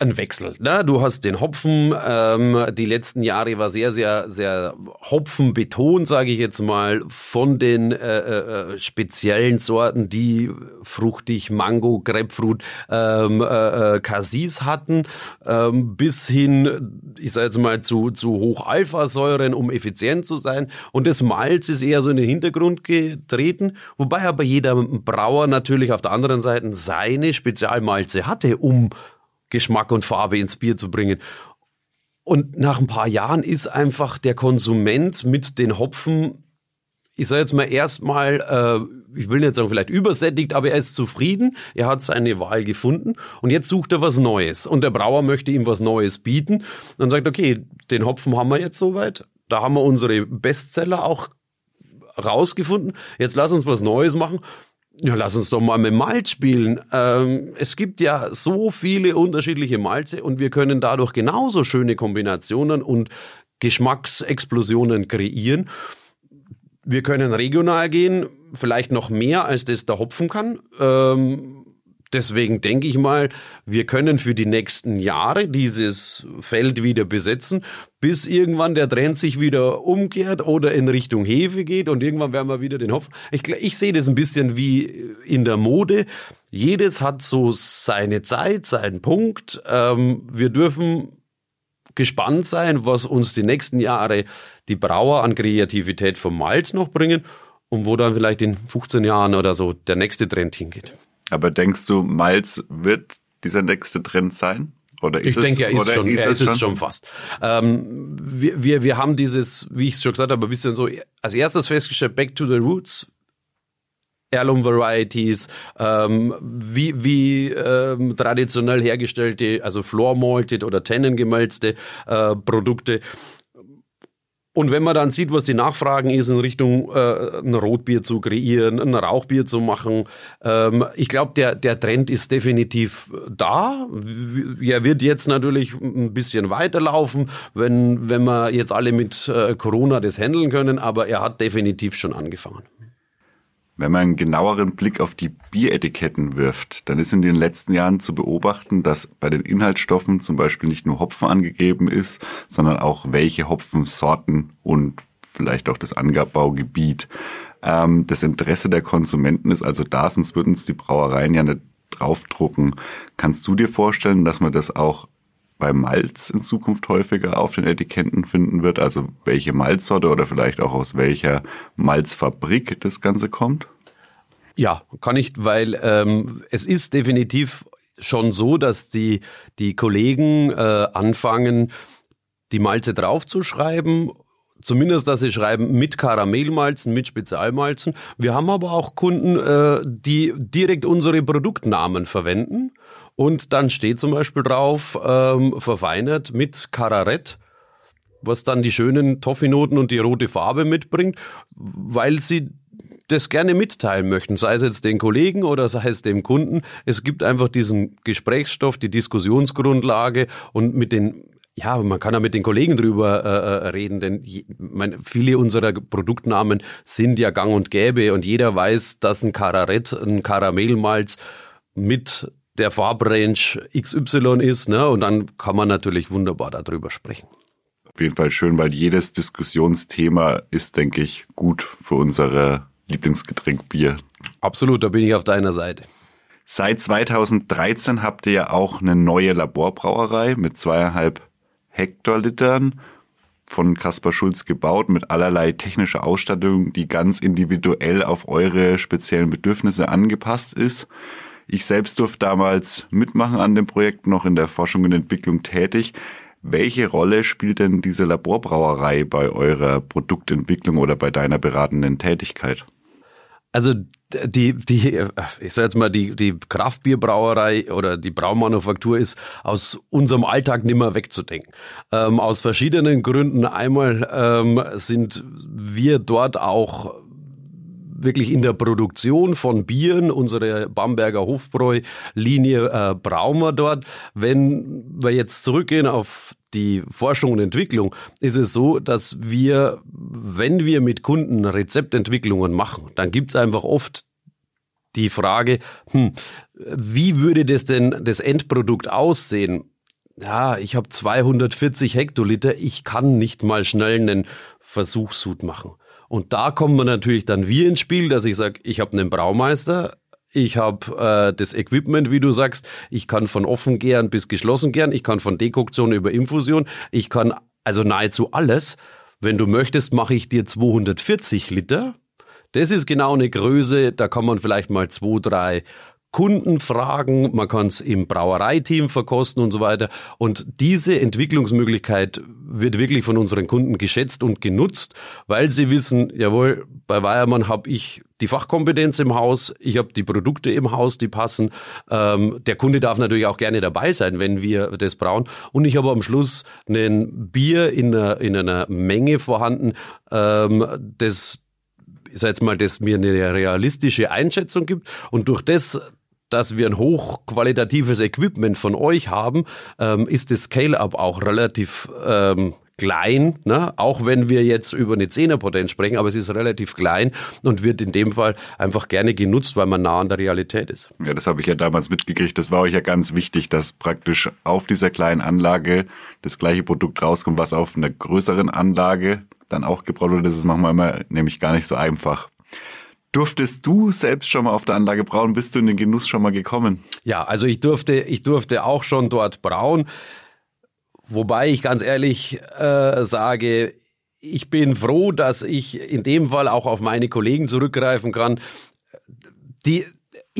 ein Wechsel. Ne? Du hast den Hopfen. Ähm, die letzten Jahre war sehr, sehr, sehr Hopfen betont, sage ich jetzt mal, von den äh, äh, speziellen Sorten, die fruchtig Mango, Grapefruit, ähm, äh, äh Cassis hatten, ähm, bis hin, ich sage jetzt mal, zu, zu Hochalphasäuren, um effizient zu sein. Und das Malz ist eher so in den Hintergrund getreten, wobei aber jeder Brauer natürlich auf der anderen Seite seine Spezialmalze hatte, um Geschmack und Farbe ins Bier zu bringen. Und nach ein paar Jahren ist einfach der Konsument mit den Hopfen, ich sage jetzt mal erstmal, äh, ich will nicht sagen vielleicht übersättigt, aber er ist zufrieden, er hat seine Wahl gefunden und jetzt sucht er was Neues. Und der Brauer möchte ihm was Neues bieten. Dann sagt, okay, den Hopfen haben wir jetzt soweit, da haben wir unsere Bestseller auch rausgefunden, jetzt lass uns was Neues machen. Ja, lass uns doch mal mit Malz spielen. Ähm, es gibt ja so viele unterschiedliche Malze und wir können dadurch genauso schöne Kombinationen und Geschmacksexplosionen kreieren. Wir können regional gehen, vielleicht noch mehr, als das der Hopfen kann. Ähm, Deswegen denke ich mal, wir können für die nächsten Jahre dieses Feld wieder besetzen, bis irgendwann der Trend sich wieder umkehrt oder in Richtung Hefe geht und irgendwann werden wir wieder den Hopfen. Ich, ich sehe das ein bisschen wie in der Mode. Jedes hat so seine Zeit, seinen Punkt. Ähm, wir dürfen gespannt sein, was uns die nächsten Jahre die Brauer an Kreativität vom Malz noch bringen und wo dann vielleicht in 15 Jahren oder so der nächste Trend hingeht. Aber denkst du, Malz wird dieser nächste Trend sein? Oder ist ich denke, er ist, schon, ist er ist es schon fast. Ähm, wir, wir, wir haben dieses, wie ich es schon gesagt habe, ein bisschen so als erstes festgestellt, Back to the Roots. Heirloom Varieties, ähm, wie, wie ähm, traditionell hergestellte, also Floor Malted oder Tennengemälzte äh, Produkte und wenn man dann sieht, was die Nachfragen ist in Richtung äh, ein Rotbier zu kreieren, ein Rauchbier zu machen, ähm, ich glaube, der, der Trend ist definitiv da. Er wird jetzt natürlich ein bisschen weiterlaufen, wenn, wenn wir jetzt alle mit äh, Corona das handeln können, aber er hat definitiv schon angefangen. Wenn man einen genaueren Blick auf die Bieretiketten wirft, dann ist in den letzten Jahren zu beobachten, dass bei den Inhaltsstoffen zum Beispiel nicht nur Hopfen angegeben ist, sondern auch welche Hopfensorten und vielleicht auch das Anbaugebiet. Ähm, das Interesse der Konsumenten ist also da, sonst würden es die Brauereien ja nicht draufdrucken. Kannst du dir vorstellen, dass man das auch bei Malz in Zukunft häufiger auf den Etiketten finden wird? Also welche Malzsorte oder vielleicht auch aus welcher Malzfabrik das Ganze kommt? Ja, kann ich, weil ähm, es ist definitiv schon so, dass die, die Kollegen äh, anfangen, die Malze draufzuschreiben Zumindest, dass sie schreiben mit Karamellmalzen, mit Spezialmalzen. Wir haben aber auch Kunden, äh, die direkt unsere Produktnamen verwenden. Und dann steht zum Beispiel drauf, ähm, verfeinert mit Kararett, was dann die schönen Toffee-Noten und die rote Farbe mitbringt, weil sie das gerne mitteilen möchten, sei es jetzt den Kollegen oder sei es dem Kunden. Es gibt einfach diesen Gesprächsstoff, die Diskussionsgrundlage und mit den ja, man kann ja mit den Kollegen drüber äh, äh reden, denn je, meine, viele unserer Produktnamen sind ja gang und gäbe und jeder weiß, dass ein Kararett, ein Karamellmalz mit der Farbrange XY ist, ne? Und dann kann man natürlich wunderbar darüber sprechen. Auf jeden Fall schön, weil jedes Diskussionsthema ist, denke ich, gut für unsere Lieblingsgetränk Bier. Absolut, da bin ich auf deiner Seite. Seit 2013 habt ihr ja auch eine neue Laborbrauerei mit zweieinhalb Hektolitern von Kaspar Schulz gebaut mit allerlei technischer Ausstattung, die ganz individuell auf eure speziellen Bedürfnisse angepasst ist. Ich selbst durfte damals mitmachen an dem Projekt, noch in der Forschung und Entwicklung tätig. Welche Rolle spielt denn diese Laborbrauerei bei eurer Produktentwicklung oder bei deiner beratenden Tätigkeit? Also die, die, ich sag jetzt mal, die, die Kraftbierbrauerei oder die Braumanufaktur ist aus unserem Alltag nimmer wegzudenken. Ähm, aus verschiedenen Gründen. Einmal ähm, sind wir dort auch wirklich in der Produktion von Bieren, unsere Bamberger Hofbräu-Linie äh, brauen wir dort. Wenn wir jetzt zurückgehen auf die Forschung und Entwicklung, ist es so, dass wir, wenn wir mit Kunden Rezeptentwicklungen machen, dann gibt es einfach oft die Frage, hm, wie würde das denn das Endprodukt aussehen? Ja, ich habe 240 Hektoliter, ich kann nicht mal schnell einen Versuchssud machen. Und da kommen wir natürlich dann wir ins Spiel, dass ich sage, ich habe einen Braumeister, ich habe äh, das Equipment, wie du sagst, ich kann von offen gären bis geschlossen gären, ich kann von Dekoktion über Infusion, ich kann also nahezu alles. Wenn du möchtest, mache ich dir 240 Liter. Das ist genau eine Größe, da kann man vielleicht mal zwei, drei Kunden fragen, man kann es im Brauereiteam verkosten und so weiter. Und diese Entwicklungsmöglichkeit wird wirklich von unseren Kunden geschätzt und genutzt, weil sie wissen, jawohl, bei Weiermann habe ich die Fachkompetenz im Haus, ich habe die Produkte im Haus, die passen. Ähm, der Kunde darf natürlich auch gerne dabei sein, wenn wir das brauen. Und ich habe am Schluss ein Bier in einer, in einer Menge vorhanden, ähm, das ich sag jetzt mal, das mir eine realistische Einschätzung gibt und durch das dass wir ein hochqualitatives Equipment von euch haben, ähm, ist das Scale-up auch relativ ähm, klein, ne? auch wenn wir jetzt über eine Zehnerpotenz sprechen, aber es ist relativ klein und wird in dem Fall einfach gerne genutzt, weil man nah an der Realität ist. Ja, das habe ich ja damals mitgekriegt. Das war euch ja ganz wichtig, dass praktisch auf dieser kleinen Anlage das gleiche Produkt rauskommt, was auf einer größeren Anlage dann auch gebraut wird. Das ist manchmal immer nämlich gar nicht so einfach. Durftest du selbst schon mal auf der Anlage brauen? Bist du in den Genuss schon mal gekommen? Ja, also ich durfte, ich durfte auch schon dort brauen. Wobei ich ganz ehrlich äh, sage, ich bin froh, dass ich in dem Fall auch auf meine Kollegen zurückgreifen kann. Die,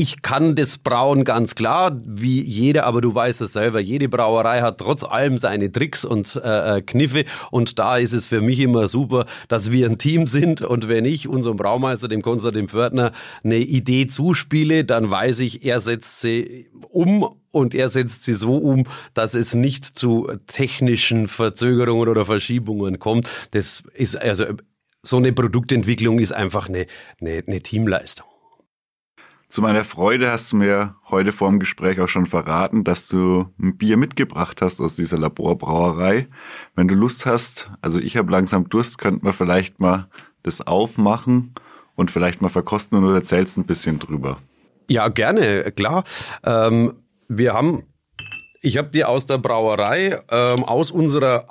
ich kann das Brauen ganz klar, wie jeder, aber du weißt es selber, jede Brauerei hat trotz allem seine Tricks und äh, äh, Kniffe und da ist es für mich immer super, dass wir ein Team sind und wenn ich unserem Braumeister, dem Konstantin Pförtner, eine Idee zuspiele, dann weiß ich, er setzt sie um und er setzt sie so um, dass es nicht zu technischen Verzögerungen oder Verschiebungen kommt. Das ist also so eine Produktentwicklung ist einfach eine, eine, eine Teamleistung. Zu meiner Freude hast du mir heute vor dem Gespräch auch schon verraten, dass du ein Bier mitgebracht hast aus dieser Laborbrauerei. Wenn du Lust hast, also ich habe langsam Durst, könnten wir vielleicht mal das aufmachen und vielleicht mal verkosten und du erzählst ein bisschen drüber. Ja, gerne, klar. Ähm, wir haben, ich habe dir aus der Brauerei, ähm, aus unserer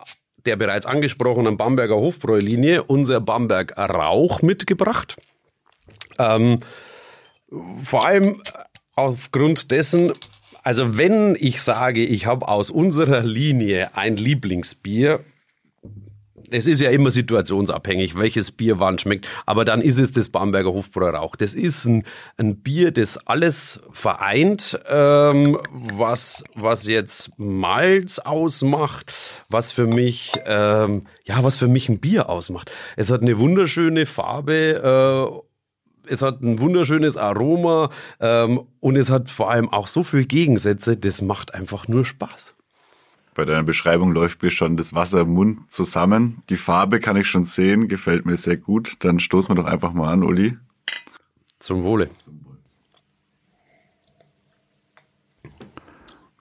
der bereits angesprochenen Bamberger Hofbräulinie, unser Bamberg Rauch mitgebracht. Ähm, vor allem aufgrund dessen, also wenn ich sage, ich habe aus unserer Linie ein Lieblingsbier, es ist ja immer situationsabhängig, welches Bier wann schmeckt, aber dann ist es das Bamberger Hofbräu Rauch. Das ist ein, ein Bier, das alles vereint, ähm, was, was jetzt Malz ausmacht, was für mich, ähm, ja, was für mich ein Bier ausmacht. Es hat eine wunderschöne Farbe, äh, es hat ein wunderschönes Aroma ähm, und es hat vor allem auch so viele Gegensätze, das macht einfach nur Spaß. Bei deiner Beschreibung läuft mir schon das Wasser im Mund zusammen. Die Farbe kann ich schon sehen, gefällt mir sehr gut. Dann stoßen wir doch einfach mal an, Uli. Zum Wohle.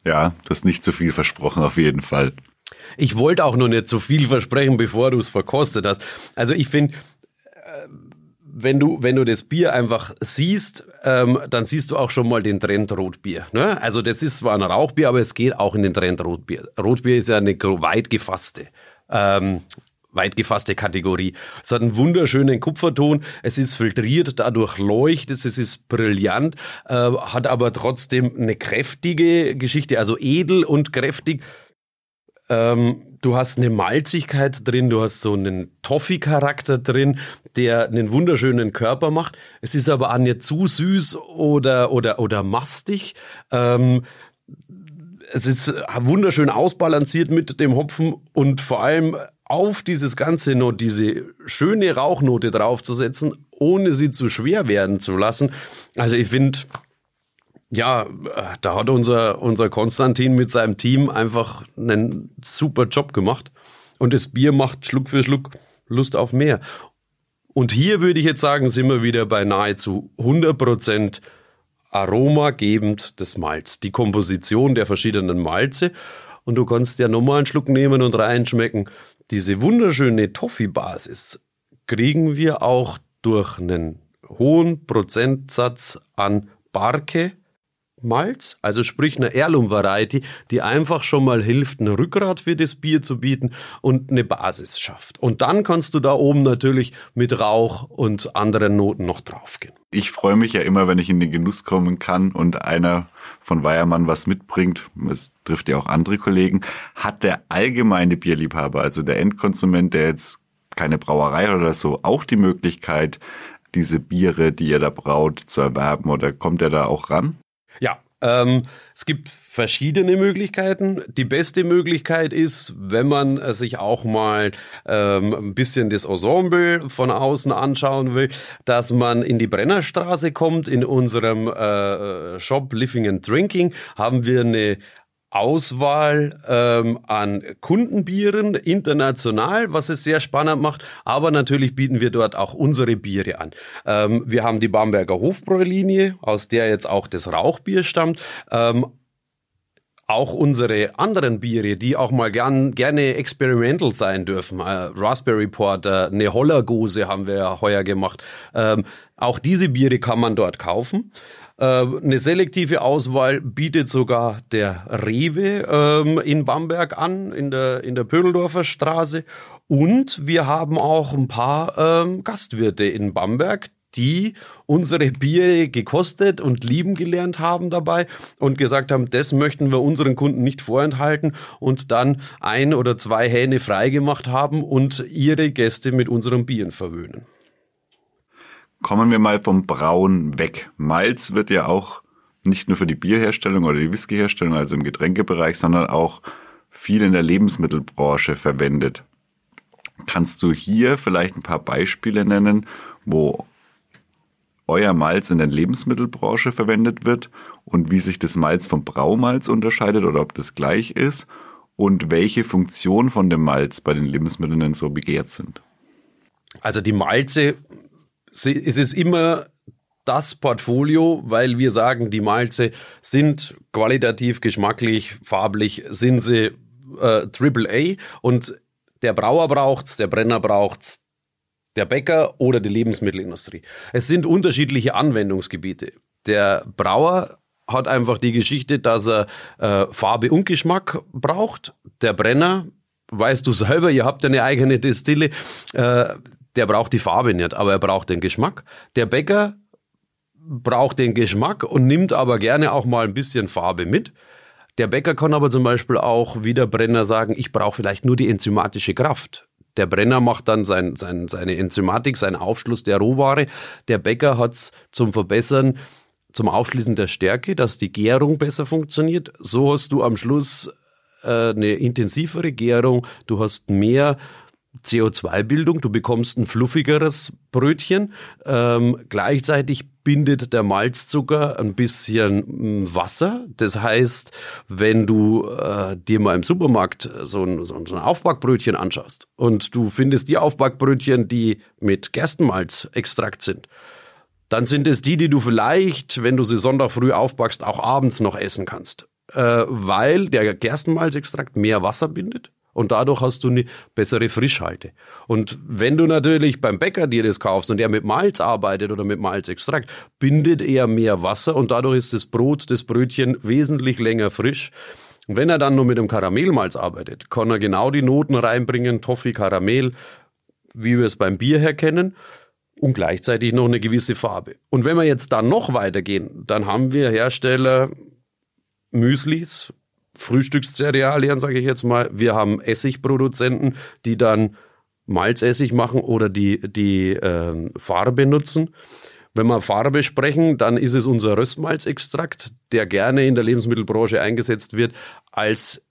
Ja, du hast nicht zu viel versprochen, auf jeden Fall. Ich wollte auch nur nicht zu viel versprechen, bevor du es verkostet hast. Also ich finde, wenn du, wenn du das Bier einfach siehst, ähm, dann siehst du auch schon mal den Trend Rotbier. Ne? Also das ist zwar ein Rauchbier, aber es geht auch in den Trend Rotbier. Rotbier ist ja eine weit gefasste. Ähm, weit gefasste Kategorie. Es hat einen wunderschönen Kupferton, es ist filtriert, dadurch leuchtet es, es ist brillant, äh, hat aber trotzdem eine kräftige Geschichte, also edel und kräftig. Ähm, du hast eine Malzigkeit drin, du hast so einen Toffee-Charakter drin, der einen wunderschönen Körper macht. Es ist aber auch nicht zu süß oder, oder, oder mastig. Ähm, es ist wunderschön ausbalanciert mit dem Hopfen und vor allem auf dieses Ganze noch diese schöne Rauchnote draufzusetzen, ohne sie zu schwer werden zu lassen. Also ich finde, ja, da hat unser, unser Konstantin mit seinem Team einfach einen super Job gemacht. Und das Bier macht Schluck für Schluck Lust auf mehr. Und hier würde ich jetzt sagen, sind wir wieder bei nahezu 100% aromagebend des Malz. Die Komposition der verschiedenen Malze. Und du kannst ja nochmal einen Schluck nehmen und reinschmecken. Diese wunderschöne Toffee-Basis kriegen wir auch durch einen hohen Prozentsatz an Barke, Malz, also sprich eine Heirloom-Variety, die einfach schon mal hilft, ein Rückgrat für das Bier zu bieten und eine Basis schafft. Und dann kannst du da oben natürlich mit Rauch und anderen Noten noch draufgehen. Ich freue mich ja immer, wenn ich in den Genuss kommen kann und einer von Weiermann was mitbringt. Es trifft ja auch andere Kollegen. Hat der allgemeine Bierliebhaber, also der Endkonsument, der jetzt keine Brauerei oder so, auch die Möglichkeit, diese Biere, die ihr da braut, zu erwerben oder kommt er da auch ran? Ja, ähm, es gibt verschiedene Möglichkeiten. Die beste Möglichkeit ist, wenn man sich auch mal ähm, ein bisschen das Ensemble von außen anschauen will, dass man in die Brennerstraße kommt. In unserem äh, Shop Living and Drinking haben wir eine Auswahl ähm, an Kundenbieren international, was es sehr spannend macht. Aber natürlich bieten wir dort auch unsere Biere an. Ähm, wir haben die Bamberger Hofbräulinie, aus der jetzt auch das Rauchbier stammt. Ähm, auch unsere anderen Biere, die auch mal gern, gerne experimental sein dürfen. Äh, Raspberry Porter, eine Hollergose haben wir heuer gemacht. Ähm, auch diese Biere kann man dort kaufen. Äh, eine selektive Auswahl bietet sogar der Rewe ähm, in Bamberg an, in der, in der Pödeldorfer Straße. Und wir haben auch ein paar ähm, Gastwirte in Bamberg, die unsere Biere gekostet und lieben gelernt haben dabei und gesagt haben, das möchten wir unseren Kunden nicht vorenthalten und dann ein oder zwei Hähne freigemacht haben und ihre Gäste mit unseren Bieren verwöhnen. Kommen wir mal vom Brauen weg. Malz wird ja auch nicht nur für die Bierherstellung oder die Whiskyherstellung, also im Getränkebereich, sondern auch viel in der Lebensmittelbranche verwendet. Kannst du hier vielleicht ein paar Beispiele nennen, wo euer Malz in der Lebensmittelbranche verwendet wird und wie sich das Malz vom Braumalz unterscheidet oder ob das gleich ist und welche Funktionen von dem Malz bei den Lebensmitteln denn so begehrt sind? Also die Malze, es ist immer das Portfolio, weil wir sagen, die Malze sind qualitativ, geschmacklich, farblich, sind sie äh, AAA und der Brauer braucht's, der Brenner braucht's, der Bäcker oder die Lebensmittelindustrie. Es sind unterschiedliche Anwendungsgebiete. Der Brauer hat einfach die Geschichte, dass er äh, Farbe und Geschmack braucht. Der Brenner, weißt du selber, ihr habt eine eigene Destille, äh, der braucht die Farbe nicht, aber er braucht den Geschmack. Der Bäcker braucht den Geschmack und nimmt aber gerne auch mal ein bisschen Farbe mit. Der Bäcker kann aber zum Beispiel auch wie der Brenner sagen, ich brauche vielleicht nur die enzymatische Kraft. Der Brenner macht dann sein, sein, seine Enzymatik, seinen Aufschluss der Rohware. Der Bäcker hat es zum Verbessern, zum Aufschließen der Stärke, dass die Gärung besser funktioniert. So hast du am Schluss äh, eine intensivere Gärung, du hast mehr CO2-Bildung, du bekommst ein fluffigeres Brötchen. Ähm, gleichzeitig bindet der Malzzucker ein bisschen hm, Wasser. Das heißt, wenn du äh, dir mal im Supermarkt so ein, so ein Aufbackbrötchen anschaust und du findest die Aufbackbrötchen, die mit Gerstenmalzextrakt sind, dann sind es die, die du vielleicht, wenn du sie Sonntag früh aufbackst, auch abends noch essen kannst. Äh, weil der Gerstenmalzextrakt mehr Wasser bindet und dadurch hast du eine bessere Frischhalte. Und wenn du natürlich beim Bäcker dir das kaufst und er mit Malz arbeitet oder mit Malzextrakt, bindet er mehr Wasser und dadurch ist das Brot, das Brötchen wesentlich länger frisch. Und wenn er dann nur mit dem Karamellmalz arbeitet, kann er genau die Noten reinbringen, Toffee, Karamell, wie wir es beim Bier herkennen und gleichzeitig noch eine gewisse Farbe. Und wenn wir jetzt dann noch weitergehen, dann haben wir Hersteller Müslis, Frühstückscerealien, sage ich jetzt mal. Wir haben Essigproduzenten, die dann Malzessig machen oder die, die äh, Farbe nutzen. Wenn wir Farbe sprechen, dann ist es unser Röstmalzextrakt, der gerne in der Lebensmittelbranche eingesetzt wird als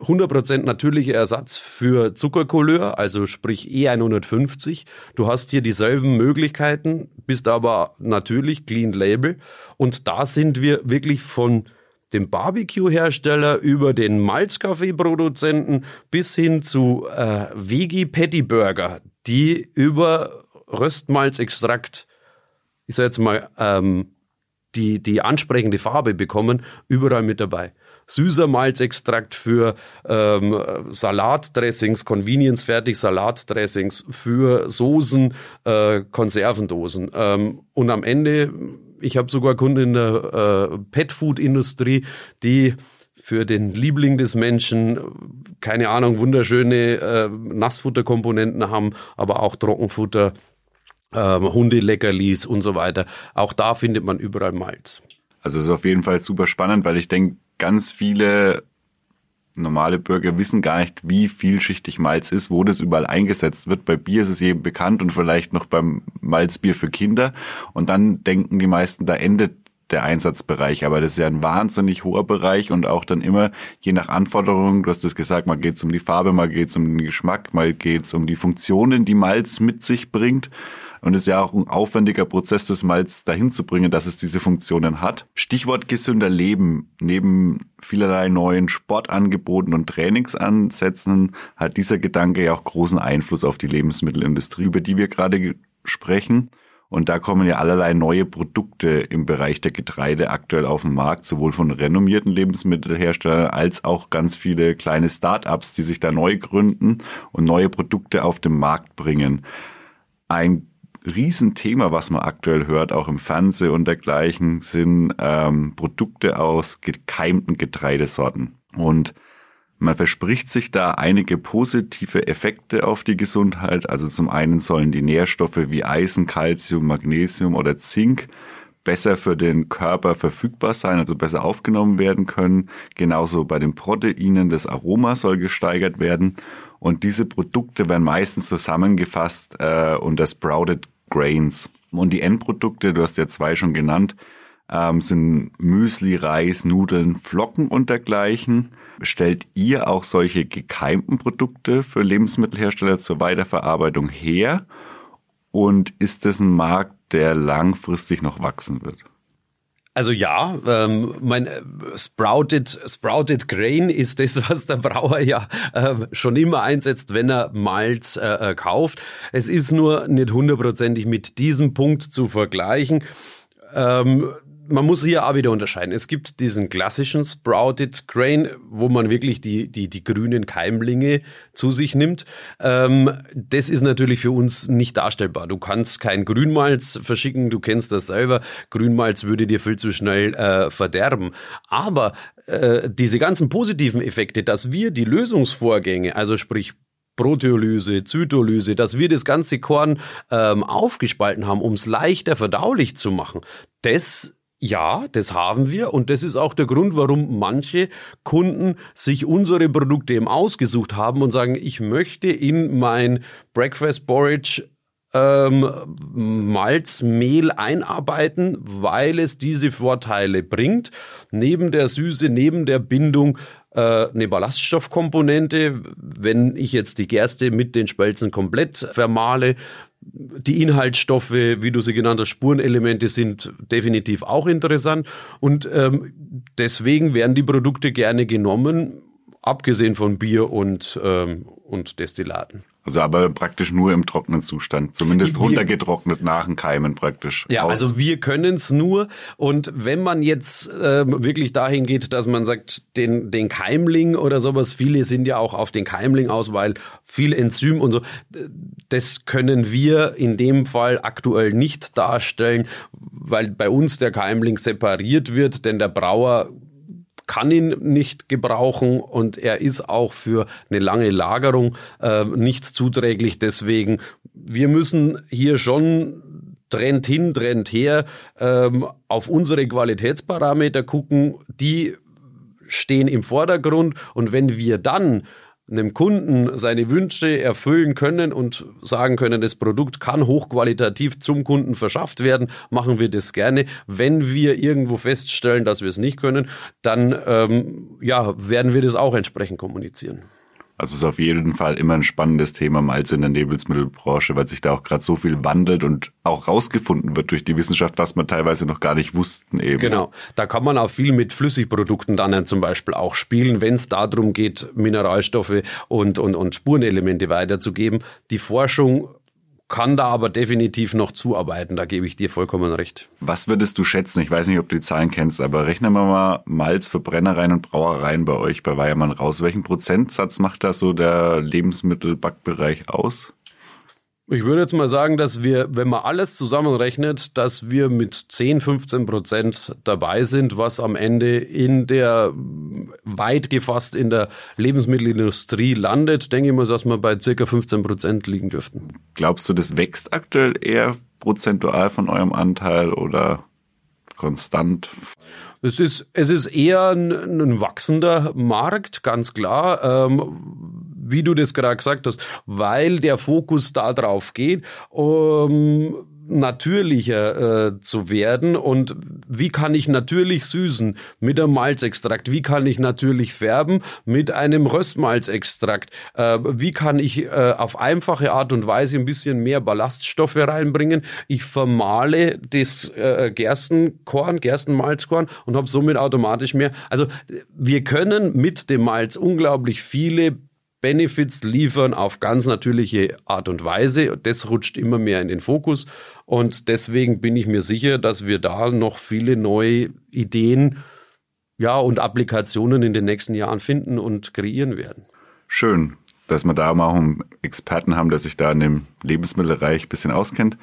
100% natürlicher Ersatz für Zuckercouleur, also sprich E150. Du hast hier dieselben Möglichkeiten, bist aber natürlich Clean Label. Und da sind wir wirklich von dem Barbecue-Hersteller über den Malzkaffee-Produzenten bis hin zu äh, Veggie-Patty-Burger, die über Röstmalzextrakt, ich sag jetzt mal, ähm, die, die ansprechende Farbe bekommen, überall mit dabei. Süßer Malzextrakt für ähm, Salatdressings, Convenience-fertig Salatdressings, für Soßen, äh, Konservendosen. Ähm, und am Ende ich habe sogar Kunden in der äh, Pet-Food-Industrie, die für den Liebling des Menschen, keine Ahnung, wunderschöne äh, Nassfutterkomponenten haben, aber auch Trockenfutter, äh, Hundeleckerlis und so weiter. Auch da findet man überall Malz. Also es ist auf jeden Fall super spannend, weil ich denke, ganz viele normale Bürger wissen gar nicht, wie vielschichtig Malz ist, wo das überall eingesetzt wird. Bei Bier ist es jedem bekannt und vielleicht noch beim Malzbier für Kinder. Und dann denken die meisten, da endet der Einsatzbereich, aber das ist ja ein wahnsinnig hoher Bereich und auch dann immer je nach Anforderungen, du hast es gesagt, mal geht's um die Farbe, mal geht's um den Geschmack, mal geht's um die Funktionen, die Malz mit sich bringt. Und es ist ja auch ein aufwendiger Prozess, das Malz dahin zu bringen, dass es diese Funktionen hat. Stichwort gesünder Leben. Neben vielerlei neuen Sportangeboten und Trainingsansätzen hat dieser Gedanke ja auch großen Einfluss auf die Lebensmittelindustrie, über die wir gerade sprechen. Und da kommen ja allerlei neue Produkte im Bereich der Getreide aktuell auf den Markt, sowohl von renommierten Lebensmittelherstellern als auch ganz viele kleine Start-ups, die sich da neu gründen und neue Produkte auf den Markt bringen. Ein Riesenthema, was man aktuell hört, auch im Fernsehen und dergleichen, sind ähm, Produkte aus gekeimten Getreidesorten. Und man verspricht sich da einige positive Effekte auf die Gesundheit. Also zum einen sollen die Nährstoffe wie Eisen, Calcium, Magnesium oder Zink besser für den Körper verfügbar sein, also besser aufgenommen werden können. Genauso bei den Proteinen, das Aroma soll gesteigert werden. Und diese Produkte werden meistens zusammengefasst äh, unter Sprouted Grains. Und die Endprodukte, du hast ja zwei schon genannt, ähm, sind Müsli, Reis, Nudeln, Flocken und dergleichen. Stellt ihr auch solche gekeimten Produkte für Lebensmittelhersteller zur Weiterverarbeitung her? Und ist das ein Markt, der langfristig noch wachsen wird? Also ja, ähm, mein äh, Sprouted, Sprouted Grain ist das, was der Brauer ja äh, schon immer einsetzt, wenn er Malz äh, äh kauft. Es ist nur nicht hundertprozentig mit diesem Punkt zu vergleichen. Ähm, man muss hier auch wieder unterscheiden. Es gibt diesen klassischen Sprouted Grain, wo man wirklich die, die, die grünen Keimlinge zu sich nimmt. Ähm, das ist natürlich für uns nicht darstellbar. Du kannst kein Grünmalz verschicken, du kennst das selber. Grünmalz würde dir viel zu schnell äh, verderben. Aber äh, diese ganzen positiven Effekte, dass wir die Lösungsvorgänge, also sprich Proteolyse, Zytolyse, dass wir das ganze Korn ähm, aufgespalten haben, um es leichter verdaulich zu machen, das ja, das haben wir und das ist auch der Grund, warum manche Kunden sich unsere Produkte eben ausgesucht haben und sagen, ich möchte in mein Breakfast Porridge ähm, Malzmehl einarbeiten, weil es diese Vorteile bringt. Neben der Süße, neben der Bindung äh, eine Ballaststoffkomponente. Wenn ich jetzt die Gerste mit den Spelzen komplett vermahle, die Inhaltsstoffe, wie du sie genannt hast, Spurenelemente sind definitiv auch interessant. Und ähm, deswegen werden die Produkte gerne genommen, abgesehen von Bier und, ähm, und Destillaten. Also aber praktisch nur im trockenen Zustand, zumindest wir, runtergetrocknet nach dem Keimen praktisch. Ja, aus. also wir können es nur. Und wenn man jetzt äh, wirklich dahin geht, dass man sagt, den, den Keimling oder sowas, viele sind ja auch auf den Keimling aus, weil viel Enzym und so, das können wir in dem Fall aktuell nicht darstellen, weil bei uns der Keimling separiert wird, denn der Brauer kann ihn nicht gebrauchen und er ist auch für eine lange Lagerung äh, nicht zuträglich. Deswegen, wir müssen hier schon Trend hin, Trend her ähm, auf unsere Qualitätsparameter gucken, die stehen im Vordergrund und wenn wir dann einem Kunden seine Wünsche erfüllen können und sagen können, das Produkt kann hochqualitativ zum Kunden verschafft werden, machen wir das gerne. Wenn wir irgendwo feststellen, dass wir es nicht können, dann ähm, ja, werden wir das auch entsprechend kommunizieren. Also es ist auf jeden Fall immer ein spannendes Thema Malz in der Lebensmittelbranche, weil sich da auch gerade so viel wandelt und auch rausgefunden wird durch die Wissenschaft, was man teilweise noch gar nicht wussten eben. Genau, da kann man auch viel mit Flüssigprodukten dann zum Beispiel auch spielen, wenn es darum geht, Mineralstoffe und, und, und Spurenelemente weiterzugeben. Die Forschung kann da aber definitiv noch zuarbeiten, da gebe ich dir vollkommen recht. Was würdest du schätzen? Ich weiß nicht, ob du die Zahlen kennst, aber rechnen wir mal Malz für Brennereien und Brauereien bei euch bei Weiermann raus. Welchen Prozentsatz macht da so der Lebensmittelbackbereich aus? Ich würde jetzt mal sagen, dass wir, wenn man alles zusammenrechnet, dass wir mit 10, 15 Prozent dabei sind, was am Ende in der, weit gefasst in der Lebensmittelindustrie landet, denke ich mal, dass wir bei circa 15 Prozent liegen dürften. Glaubst du, das wächst aktuell eher prozentual von eurem Anteil oder konstant? Es ist, es ist eher ein, ein wachsender Markt, ganz klar. Ähm, wie du das gerade gesagt hast, weil der Fokus da drauf geht, um natürlicher äh, zu werden. Und wie kann ich natürlich süßen? Mit einem Malzextrakt, wie kann ich natürlich färben? Mit einem Röstmalzextrakt, äh, wie kann ich äh, auf einfache Art und Weise ein bisschen mehr Ballaststoffe reinbringen. Ich vermale das äh, Gerstenkorn, Gerstenmalzkorn und habe somit automatisch mehr. Also wir können mit dem Malz unglaublich viele Benefits liefern auf ganz natürliche Art und Weise. Das rutscht immer mehr in den Fokus. Und deswegen bin ich mir sicher, dass wir da noch viele neue Ideen ja, und Applikationen in den nächsten Jahren finden und kreieren werden. Schön, dass wir da mal auch einen Experten haben, der sich da in dem Lebensmittelreich ein bisschen auskennt.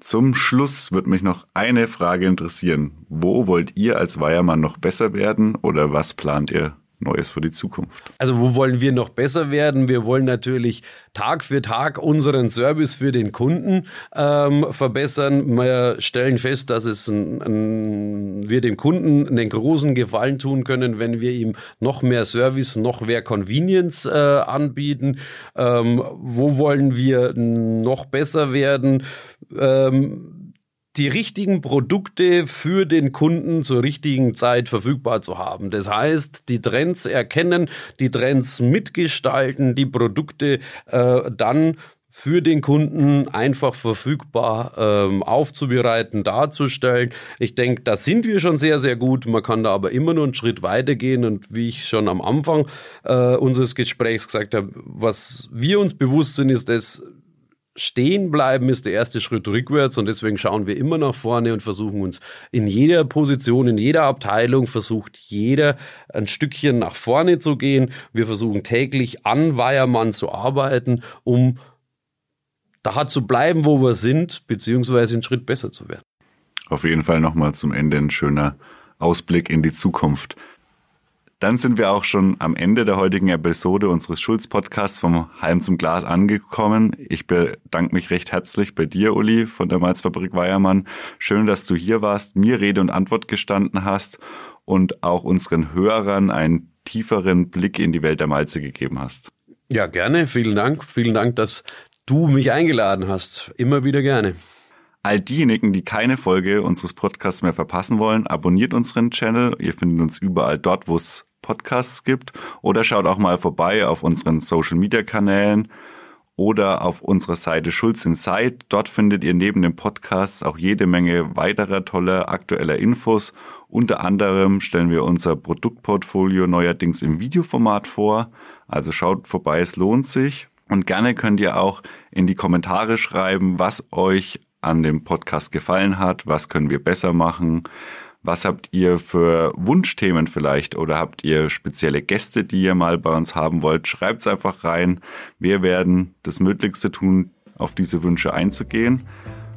Zum Schluss wird mich noch eine Frage interessieren. Wo wollt ihr als Weiermann noch besser werden oder was plant ihr Neues für die Zukunft? Also wo wollen wir noch besser werden? Wir wollen natürlich Tag für Tag unseren Service für den Kunden ähm, verbessern. Wir stellen fest, dass es ein, ein, wir dem Kunden einen großen Gefallen tun können, wenn wir ihm noch mehr Service, noch mehr Convenience äh, anbieten. Ähm, wo wollen wir noch besser werden? Ähm, die richtigen Produkte für den Kunden zur richtigen Zeit verfügbar zu haben. Das heißt, die Trends erkennen, die Trends mitgestalten, die Produkte äh, dann für den Kunden einfach verfügbar ähm, aufzubereiten, darzustellen. Ich denke, da sind wir schon sehr, sehr gut. Man kann da aber immer nur einen Schritt weitergehen. Und wie ich schon am Anfang äh, unseres Gesprächs gesagt habe, was wir uns bewusst sind, ist, dass Stehen bleiben ist der erste Schritt rückwärts und deswegen schauen wir immer nach vorne und versuchen uns in jeder Position, in jeder Abteilung versucht jeder ein Stückchen nach vorne zu gehen. Wir versuchen täglich an Weiermann zu arbeiten, um da zu bleiben, wo wir sind, beziehungsweise einen Schritt besser zu werden. Auf jeden Fall nochmal zum Ende ein schöner Ausblick in die Zukunft. Dann sind wir auch schon am Ende der heutigen Episode unseres Schulz-Podcasts vom Halm zum Glas angekommen. Ich bedanke mich recht herzlich bei dir, Uli, von der Malzfabrik Weiermann. Schön, dass du hier warst, mir Rede und Antwort gestanden hast und auch unseren Hörern einen tieferen Blick in die Welt der Malze gegeben hast. Ja, gerne. Vielen Dank. Vielen Dank, dass du mich eingeladen hast. Immer wieder gerne. All diejenigen, die keine Folge unseres Podcasts mehr verpassen wollen, abonniert unseren Channel. Ihr findet uns überall dort, wo es Podcasts gibt. Oder schaut auch mal vorbei auf unseren Social Media Kanälen oder auf unserer Seite Schulz Inside. Dort findet ihr neben dem Podcast auch jede Menge weiterer toller aktueller Infos. Unter anderem stellen wir unser Produktportfolio neuerdings im Videoformat vor. Also schaut vorbei, es lohnt sich. Und gerne könnt ihr auch in die Kommentare schreiben, was euch an dem Podcast gefallen hat, was können wir besser machen, was habt ihr für Wunschthemen vielleicht oder habt ihr spezielle Gäste, die ihr mal bei uns haben wollt? Schreibt es einfach rein. Wir werden das Möglichste tun, auf diese Wünsche einzugehen.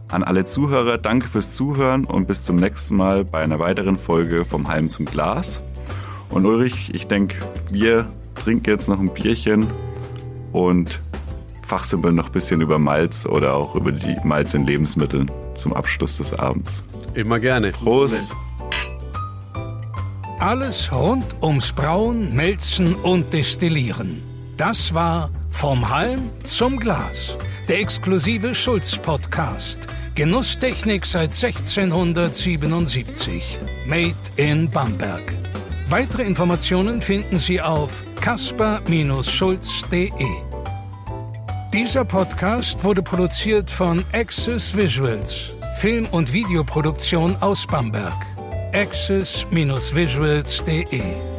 An alle Zuhörer, danke fürs Zuhören und bis zum nächsten Mal bei einer weiteren Folge vom Halm zum Glas. Und Ulrich, ich denke, wir trinken jetzt noch ein Bierchen und fachsimpeln noch ein bisschen über Malz oder auch über die Malz in Lebensmitteln zum Abschluss des Abends. Immer gerne. Prost! Alles rund ums Brauen, Melzen und Destillieren. Das war Vom Halm zum Glas, der exklusive Schulz-Podcast. Genusstechnik seit 1677. Made in Bamberg. Weitere Informationen finden Sie auf kasper-schulz.de. Dieser Podcast wurde produziert von Access Visuals, Film- und Videoproduktion aus Bamberg. access-visuals.de